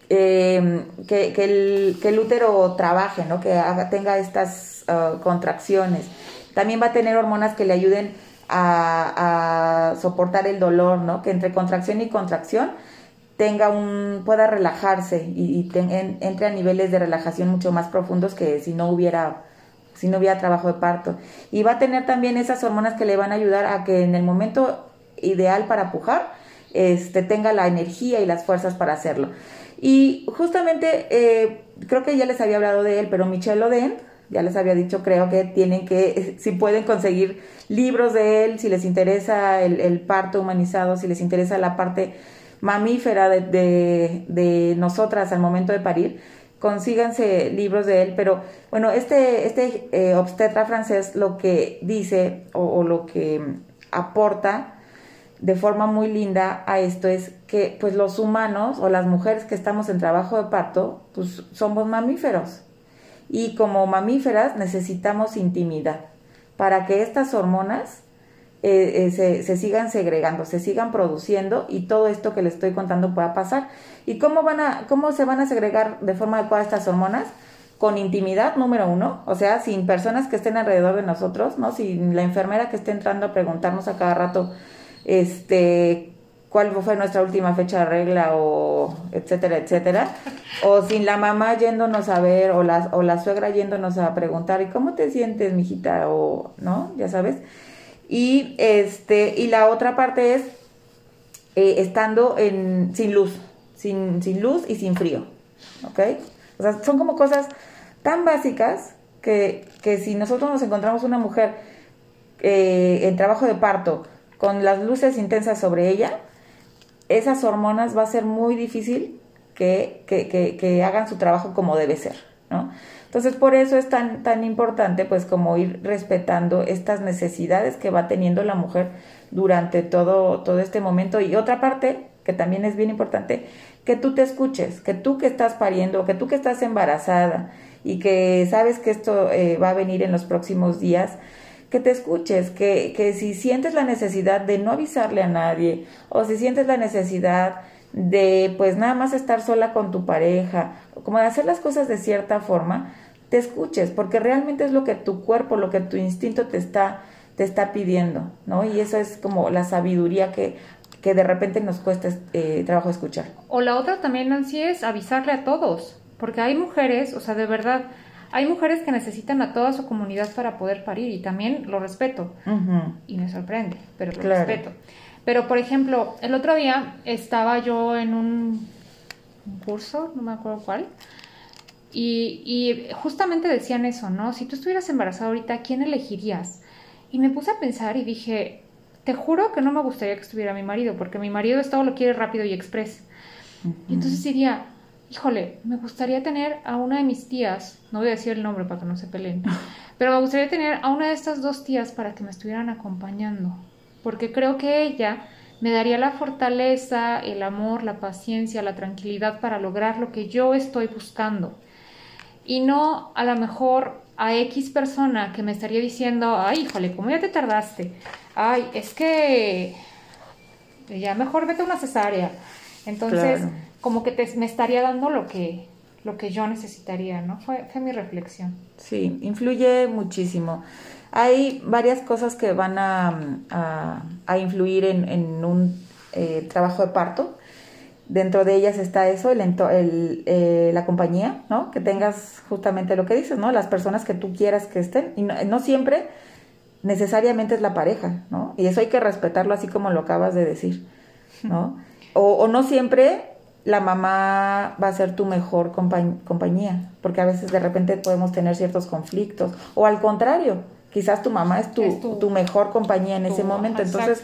eh, que, el, que, el, útero trabaje, ¿no? que tenga estas uh, contracciones. También va a tener hormonas que le ayuden a, a soportar el dolor, ¿no? que entre contracción y contracción tenga un pueda relajarse y, entre a niveles de relajación mucho más profundos que si no hubiera si no hubiera trabajo de parto. Y va a tener también esas hormonas que le van a ayudar a que en el momento ideal para pujar, este, tenga la energía y las fuerzas para hacerlo. Y justamente, eh, creo que ya les había hablado de él, pero Michel Oden, ya les había dicho, creo que tienen que, *laughs* si pueden conseguir libros de él, si les interesa el, parto humanizado, si les interesa la parte mamífera de, de, de nosotras al momento de parir, consíganse libros de él, pero bueno, este, este eh, obstetra francés lo que dice o, lo que aporta de forma muy linda a esto es que pues los humanos o las mujeres que estamos en trabajo de parto, pues somos mamíferos. Y como mamíferas necesitamos intimidad para que estas hormonas eh, eh, se, se, sigan segregando, se sigan produciendo y todo esto que les estoy contando pueda pasar. ¿Y cómo, van a, cómo se van a segregar de forma adecuada estas hormonas? Con intimidad, número uno, o sea, sin personas que estén alrededor de nosotros, ¿no? Sin la enfermera que esté entrando a preguntarnos a cada rato, este, cuál fue nuestra última fecha de regla o etcétera, etcétera. O sin la mamá yéndonos a ver o la, o la suegra yéndonos a preguntar, ¿y cómo te sientes, mijita? O, ¿no? Ya sabes. Y, este, y la otra parte es eh, estando en, sin luz, sin, sin luz y sin frío. ¿Ok? O sea, son como cosas tan básicas que, que si nosotros nos encontramos una mujer eh, en trabajo de parto con las luces intensas sobre ella, esas hormonas va a ser muy difícil que, que, que, que hagan su trabajo como debe ser, ¿no? Entonces, por eso es tan, tan importante, pues, como ir respetando estas necesidades que va teniendo la mujer durante todo, todo este momento. Y otra parte, que también es bien importante, que tú te escuches, que tú que estás pariendo, que tú que estás embarazada y que sabes que esto eh, va a venir en los próximos días, que te escuches, que, que si sientes la necesidad de no avisarle a nadie o si sientes la necesidad de pues nada más estar sola con tu pareja, como de hacer las cosas de cierta forma, te escuches, porque realmente es lo que tu cuerpo, lo que tu instinto te está, te está pidiendo, ¿no? Y eso es como la sabiduría que, que de repente nos cuesta eh, trabajo escuchar. O la otra también, Nancy, es avisarle a todos, porque hay mujeres, o sea, de verdad, hay mujeres que necesitan a toda su comunidad para poder parir y también lo respeto. Y me sorprende, pero lo respeto. Pero, por ejemplo, el otro día estaba yo en un curso, no me acuerdo cuál, y, justamente decían eso, ¿no? Si tú estuvieras embarazada ahorita, ¿quién elegirías? Y me puse a pensar y dije, te juro que no me gustaría que estuviera mi marido, porque mi marido es todo lo quiere rápido y express. Y entonces diría, híjole, me gustaría tener a una de mis tías, no voy a decir el nombre para que no se peleen, *laughs* pero me gustaría tener a una de estas dos tías para que me estuvieran acompañando, porque creo que ella me daría la fortaleza, el amor, la paciencia, la tranquilidad para lograr lo que yo estoy buscando y no a lo mejor a X persona que me estaría diciendo, ay, híjole, ¿cómo ya te tardaste? Ay, es que ya mejor vete a una cesárea. Entonces, como que te, me estaría dando lo que, lo que yo necesitaría, ¿no? Fue, fue mi reflexión. Sí, influye muchísimo. Hay varias cosas que van a, a, influir en, en un eh, trabajo de parto dentro de ellas está eso, el, el eh, la compañía, ¿no? Que tengas justamente lo que dices, ¿no? Las personas que tú quieras que estén. Y no, siempre necesariamente es la pareja, ¿no? Y eso hay que respetarlo así como lo acabas de decir, ¿no? O, no siempre la mamá va a ser tu mejor compañía, porque a veces de repente podemos tener ciertos conflictos, o al contrario, quizás tu mamá es tu, tu, mejor compañía en ese momento, entonces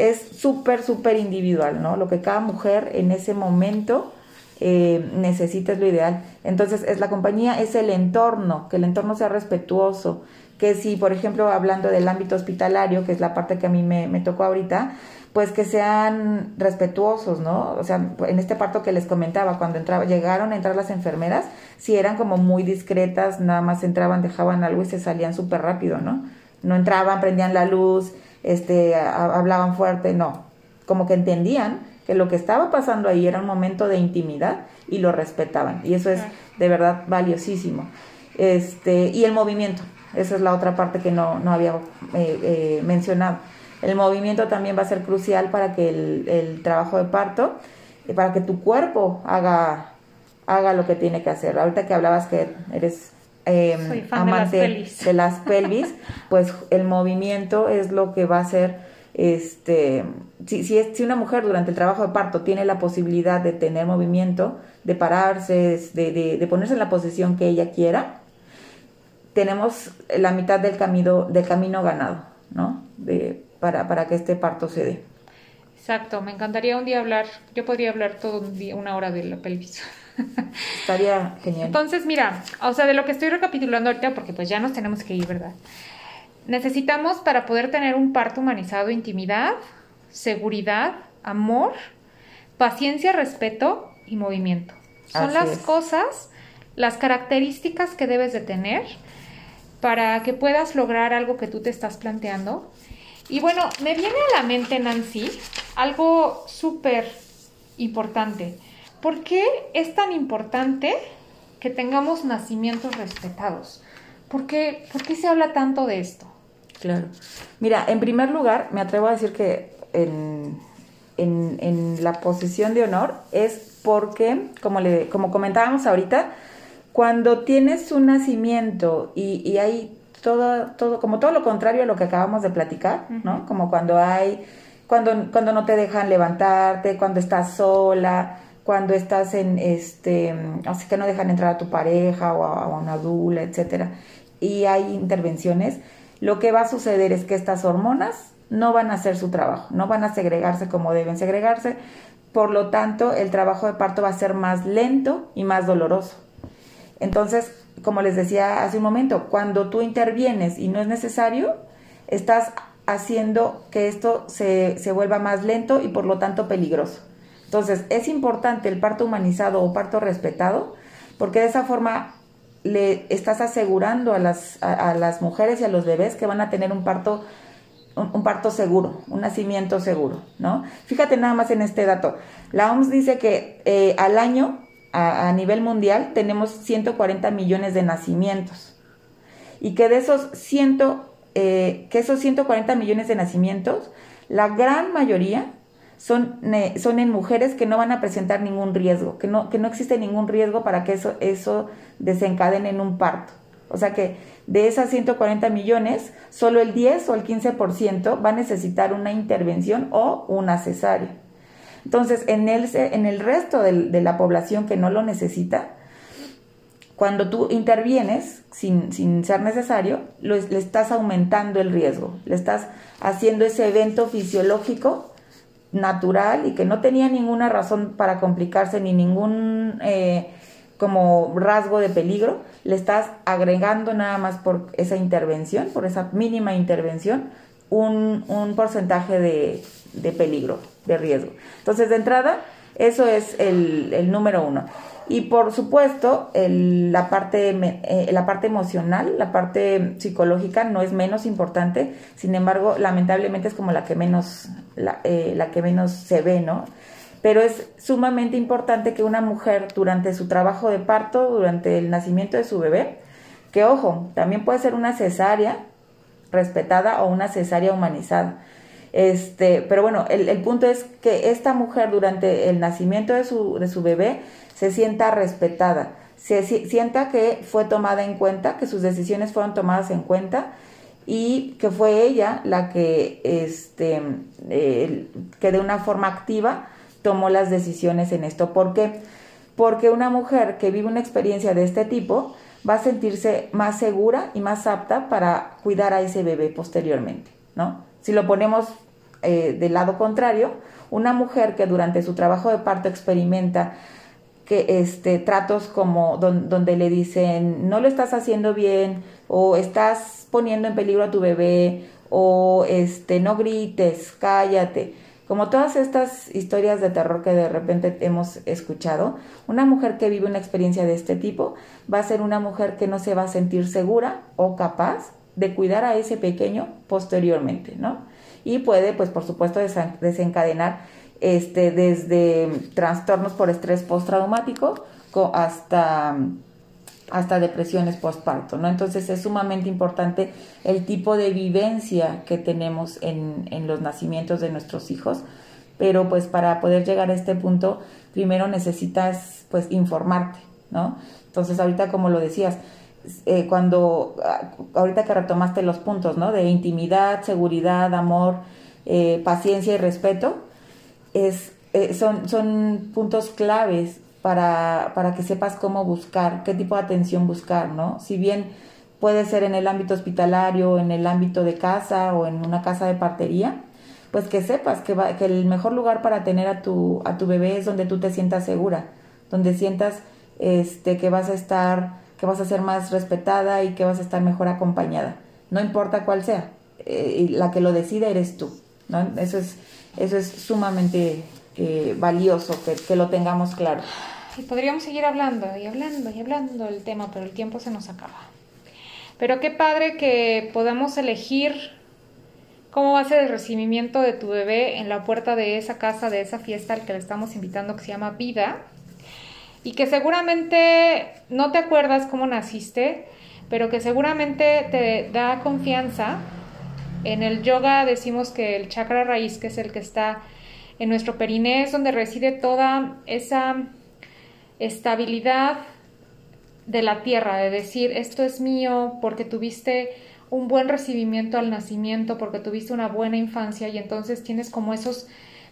es súper, súper individual, ¿no? Lo que cada mujer en ese momento eh, necesita es lo ideal. Entonces, es la compañía, es el entorno, que el entorno sea respetuoso, que si, por ejemplo, hablando del ámbito hospitalario, que es la parte que a mí me, tocó ahorita, pues que sean respetuosos, ¿no? O sea, en este parto que les comentaba, cuando entraba, llegaron a entrar las enfermeras, si eran como muy discretas, nada más entraban, dejaban algo y se salían súper rápido, ¿no? No entraban, prendían la luz, este, hablaban fuerte, no, como que entendían que lo que estaba pasando ahí era un momento de intimidad y lo respetaban. Y eso es de verdad valiosísimo. Este, y el movimiento, esa es la otra parte que no, no había eh, eh, mencionado. El movimiento también va a ser crucial para que el, el trabajo de parto, eh, para que tu cuerpo haga, haga lo que tiene que hacer. Ahorita que hablabas que eres eh, amante de las, pelvis. *laughs* pues el movimiento es lo que va a ser, este, si, si, es, si una mujer durante el trabajo de parto tiene la posibilidad de tener movimiento, de pararse, de, de, ponerse en la posición que ella quiera, tenemos la mitad del camino, del camino ganado, ¿no? De, para, para que este parto se dé. Exacto, me encantaría un día hablar, yo podría hablar todo un día, una hora de la pelvis. *laughs* Estaría genial. Entonces, mira, o sea, de lo que estoy recapitulando ahorita, porque pues ya nos tenemos que ir, ¿verdad? Necesitamos para poder tener un parto humanizado intimidad, seguridad, amor, paciencia, respeto y movimiento. Son las cosas, las características que debes de tener para que puedas lograr algo que tú te estás planteando. Y bueno, me viene a la mente, Nancy, algo súper importante. ¿Por qué es tan importante que tengamos nacimientos respetados? ¿Por qué, ¿Por qué se habla tanto de esto? Claro. Mira, en primer lugar, me atrevo a decir que en, en, la posición de honor es porque, como, le, como comentábamos ahorita, cuando tienes un nacimiento y, y hay todo, todo, como todo lo contrario a lo que acabamos de platicar, ¿no? Como cuando hay, cuando, cuando no te dejan levantarte, cuando estás sola, cuando estás en este, así que no dejan entrar a tu pareja o a, una dula, etcétera, y hay intervenciones, lo que va a suceder es que estas hormonas no van a hacer su trabajo, no van a segregarse como deben segregarse, por lo tanto el trabajo de parto va a ser más lento y más doloroso. Entonces, como les decía hace un momento, cuando tú intervienes y no es necesario, estás haciendo que esto se, se vuelva más lento y por lo tanto peligroso. Entonces, es importante el parto humanizado o parto respetado, porque de esa forma le estás asegurando a las, a las mujeres y a los bebés que van a tener un parto un, parto seguro, un nacimiento seguro, ¿no? Fíjate nada más en este dato. La OMS dice que eh, al año, a, nivel mundial, tenemos 140 millones de nacimientos. Y que de esos, ciento, eh, que esos 140 millones de nacimientos, la gran mayoría son, son en mujeres que no van a presentar ningún riesgo, que no, que no existe ningún riesgo para que eso, eso desencadene en un parto. O sea que de esas 140 millones, solo el 10 o el 15% va a necesitar una intervención o una cesárea. Entonces, en el, en el resto de, la población que no lo necesita, cuando tú intervienes sin, sin ser necesario, le estás aumentando el riesgo, le estás haciendo ese evento fisiológico natural y que no tenía ninguna razón para complicarse ni ningún eh, como rasgo de peligro, le estás agregando nada más por esa intervención, por esa mínima intervención, un, porcentaje de, peligro, de riesgo. Entonces, de entrada, eso es el, número uno. Y por supuesto, la, parte, eh, la parte emocional, la parte psicológica no es menos importante, sin embargo, lamentablemente es como la que menos, eh, la que menos se ve, ¿no? pero es sumamente importante que una mujer durante su trabajo de parto, durante el nacimiento de su bebé, que ojo, también puede ser una cesárea respetada o una cesárea humanizada. Este, pero bueno, el, punto es que esta mujer durante el nacimiento de su, de su bebé se sienta respetada, se sienta que fue tomada en cuenta, que sus decisiones fueron tomadas en cuenta y que fue ella la que, este, que de una forma activa tomó las decisiones en esto. ¿Por qué? Porque una mujer que vive una experiencia de este tipo va a sentirse más segura y más apta para cuidar a ese bebé posteriormente, ¿no? Si lo ponemos eh, del lado contrario, una mujer que durante su trabajo de parto experimenta que este tratos como donde le dicen no lo estás haciendo bien o estás poniendo en peligro a tu bebé o este no grites, cállate como todas estas historias de terror que de repente hemos escuchado, una mujer que vive una experiencia de este tipo va a ser una mujer que no se va a sentir segura o capaz de cuidar a ese pequeño posteriormente, ¿no? Y puede, pues por supuesto, desencadenar este, desde trastornos por estrés postraumático hasta hasta depresiones postparto, ¿no? Entonces es sumamente importante el tipo de vivencia que tenemos en, en, los nacimientos de nuestros hijos, pero pues para poder llegar a este punto, primero necesitas pues informarte, ¿no? Entonces ahorita como lo decías, eh, cuando, ah, ahorita que retomaste los puntos, ¿no? De intimidad, seguridad, amor, eh, paciencia y respeto, es, eh, son, son puntos claves para, para que sepas cómo buscar, qué tipo de atención buscar, ¿no? Si bien puede ser en el ámbito hospitalario, en el ámbito de casa o en una casa de partería, pues que sepas que, va, que el mejor lugar para tener a tu, a tu bebé es donde tú te sientas segura, donde sientas este, que vas a estar, que vas a ser más respetada y que vas a estar mejor acompañada, no importa cuál sea, eh, la que lo decide eres tú, ¿no? Eso es, eso es sumamente eh, valioso, que, que lo tengamos claro. Y podríamos seguir hablando y hablando y hablando del tema, pero el tiempo se nos acaba. Pero qué padre que podamos elegir cómo va a ser el recibimiento de tu bebé en la puerta de esa casa, de esa fiesta al que le estamos invitando que se llama Vida. Y que seguramente no te acuerdas cómo naciste, pero que seguramente te da confianza. En el yoga decimos que el chakra raíz, que es el que está en nuestro periné, es donde reside toda esa estabilidad de la tierra, de decir, esto es mío porque tuviste un buen recibimiento al nacimiento, porque tuviste una buena infancia y entonces tienes como esos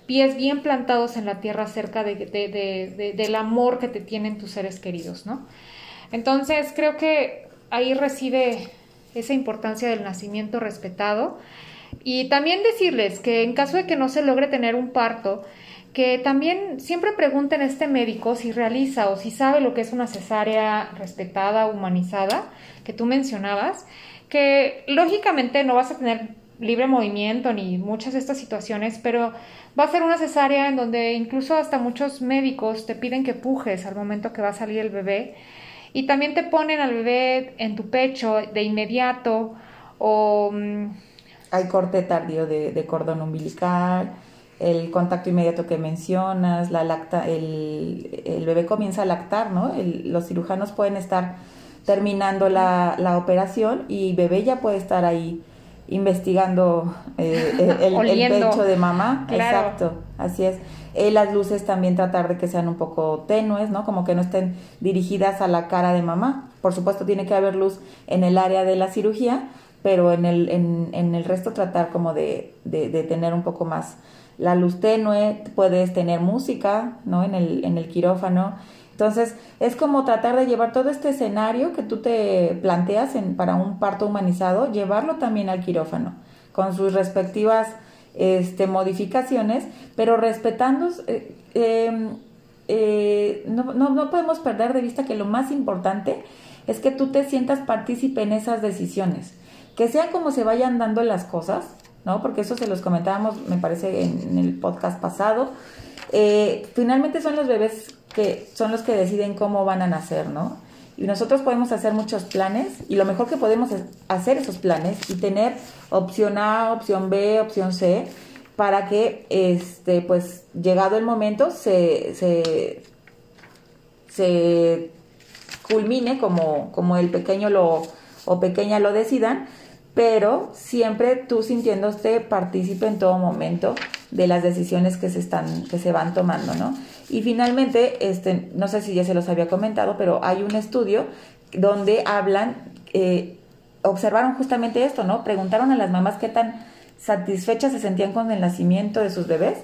pies bien plantados en la tierra cerca de, del amor que te tienen tus seres queridos, ¿no? Entonces creo que ahí reside esa importancia del nacimiento respetado. Y también decirles que en caso de que no se logre tener un parto, que también siempre pregunten a este médico si realiza o si sabe lo que es una cesárea respetada, humanizada, que tú mencionabas, que lógicamente no vas a tener libre movimiento ni muchas de estas situaciones, pero va a ser una cesárea en donde incluso hasta muchos médicos te piden que pujes al momento que va a salir el bebé y también te ponen al bebé en tu pecho de inmediato o... Mm, Hay corte tardío de cordón umbilical el contacto inmediato que mencionas, la lacta, el, el bebé comienza a lactar, ¿no? los cirujanos pueden estar terminando la, la, operación y bebé ya puede estar ahí investigando eh, el, *laughs* pecho de mamá. Exacto, así es. Eh, las luces también tratar de que sean un poco tenues, ¿no? Como que no estén dirigidas a la cara de mamá. Por supuesto tiene que haber luz en el área de la cirugía, pero en el, en, en el resto tratar como de, de, de tener un poco más la luz tenue, puedes tener música, ¿no? En el, en el quirófano. Entonces, es como tratar de llevar todo este escenario que tú te planteas en, para un parto humanizado, llevarlo también al quirófano, con sus respectivas este, modificaciones, pero respetando, eh, em, eh, no, no, no podemos perder de vista que lo más importante es que tú te sientas partícipe en esas decisiones, que sea como se vayan dando las cosas, ¿no? Porque eso se los comentábamos, me parece, en, el podcast pasado. Eh, finalmente son los bebés que son los que deciden cómo van a nacer, ¿no? Y nosotros podemos hacer muchos planes y lo mejor que podemos es hacer esos planes y tener opción A, opción B, opción C para que, este, pues, llegado el momento, se, se, culmine como, como el pequeño lo, o pequeña lo decidan pero siempre tú sintiéndote partícipe en todo momento de las decisiones que se están, que se van tomando, ¿no? Y finalmente, este, no sé si ya se los había comentado, pero hay un estudio donde hablan, eh, observaron justamente esto, ¿no? Preguntaron a las mamás qué tan satisfechas se sentían con el nacimiento de sus bebés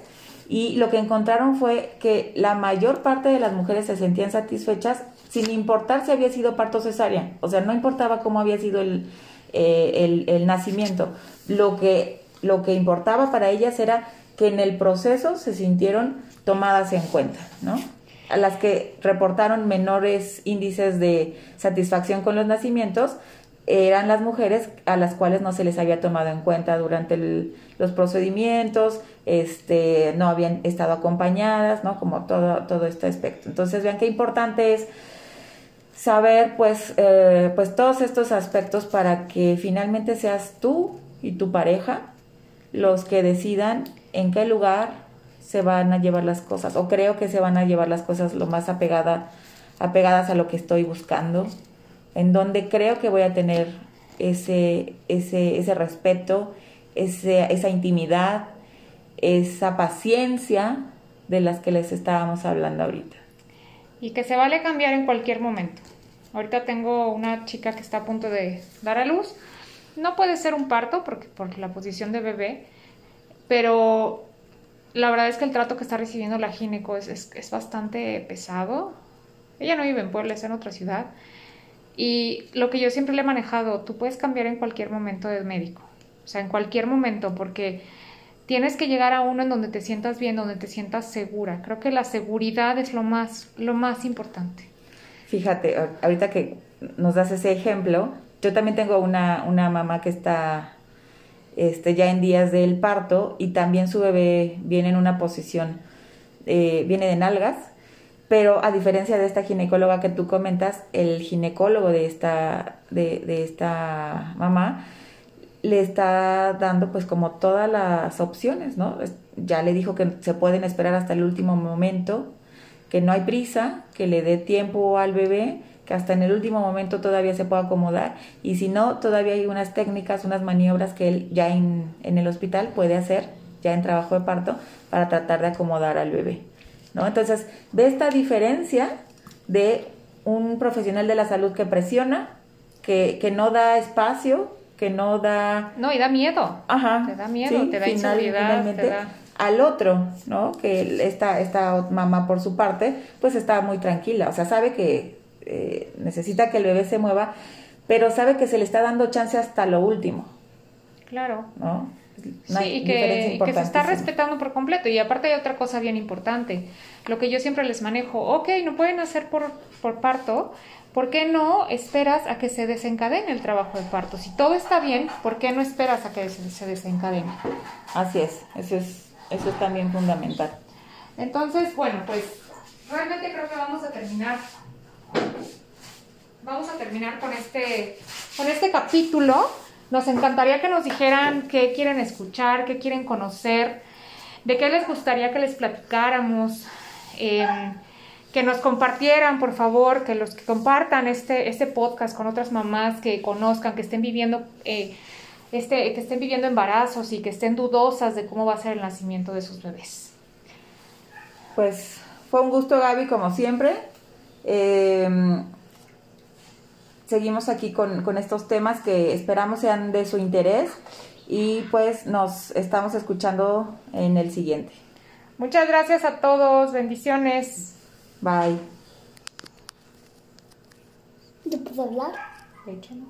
y lo que encontraron fue que la mayor parte de las mujeres se sentían satisfechas sin importar si había sido parto cesárea, o sea, no importaba cómo había sido el, eh, el, nacimiento. Lo que, lo que importaba para ellas era que en el proceso se sintieron tomadas en cuenta, ¿no? A las que reportaron menores índices de satisfacción con los nacimientos eran las mujeres a las cuales no se les había tomado en cuenta durante los procedimientos, este, no habían estado acompañadas, ¿no? Como todo, todo este aspecto. Entonces, vean qué importante es saber pues, eh, pues todos estos aspectos para que finalmente seas tú y tu pareja los que decidan en qué lugar se van a llevar las cosas o creo que se van a llevar las cosas lo más apegada, apegadas a lo que estoy buscando, en donde creo que voy a tener ese, ese, ese respeto, ese, esa intimidad, esa paciencia de las que les estábamos hablando ahorita. Y que se vale cambiar en cualquier momento. Ahorita tengo una chica que está a punto de dar a luz. No puede ser un parto porque, por la posición de bebé, pero la verdad es que el trato que está recibiendo la gineco es, es, bastante pesado. Ella no vive en Puebla, es en otra ciudad. Y lo que yo siempre le he manejado, tú puedes cambiar en cualquier momento de médico. O sea, en cualquier momento, porque tienes que llegar a uno en donde te sientas bien, donde te sientas segura. Creo que la seguridad es lo más, lo más importante. Fíjate, ahorita que nos das ese ejemplo, yo también tengo una, una mamá que está este, ya en días del parto y también su bebé viene en una posición, eh, viene de nalgas, pero a diferencia de esta ginecóloga que tú comentas, el ginecólogo de esta, de, de esta mamá le está dando pues como todas las opciones, ¿no? Ya le dijo que se pueden esperar hasta el último momento, que no hay prisa, que le dé tiempo al bebé, que hasta en el último momento todavía se puede acomodar y si no, todavía hay unas técnicas, unas maniobras que él ya en, en el hospital puede hacer, ya en trabajo de parto, para tratar de acomodar al bebé, ¿no? Entonces, ve esta diferencia de un profesional de la salud que presiona, que, que no da espacio, que no da... No, y da miedo. Ajá. Te da miedo, te da inseguridad, te da... Al otro, ¿no? Que esta, esta mamá por su parte, pues está muy tranquila, o sea, sabe que eh, necesita que el bebé se mueva, pero sabe que se le está dando chance hasta lo último. Claro. ¿No? sí, y que, que, se está respetando por completo. Y aparte hay otra cosa bien importante, lo que yo siempre les manejo, ok, no pueden hacer por, por parto, ¿por qué no esperas a que se desencadene el trabajo de parto? Si todo está bien, ¿por qué no esperas a que se, desencadene? Así es, eso es, eso es también fundamental. Entonces, bueno, pues realmente creo que vamos a terminar. Vamos a terminar con este, con este capítulo. Nos encantaría que nos dijeran qué quieren escuchar, qué quieren conocer, de qué les gustaría que les platicáramos. Eh, que nos compartieran, por favor, que los que compartan este, este podcast con otras mamás que conozcan, que estén viviendo, eh, este, que estén viviendo embarazos y que estén dudosas de cómo va a ser el nacimiento de sus bebés. Pues fue un gusto, Gaby, como siempre. Em, seguimos aquí con, con estos temas que esperamos sean de su interés y pues nos estamos escuchando en el siguiente. Muchas gracias a todos, bendiciones. Bye. ¿Yo puedo hablar? De hecho, no.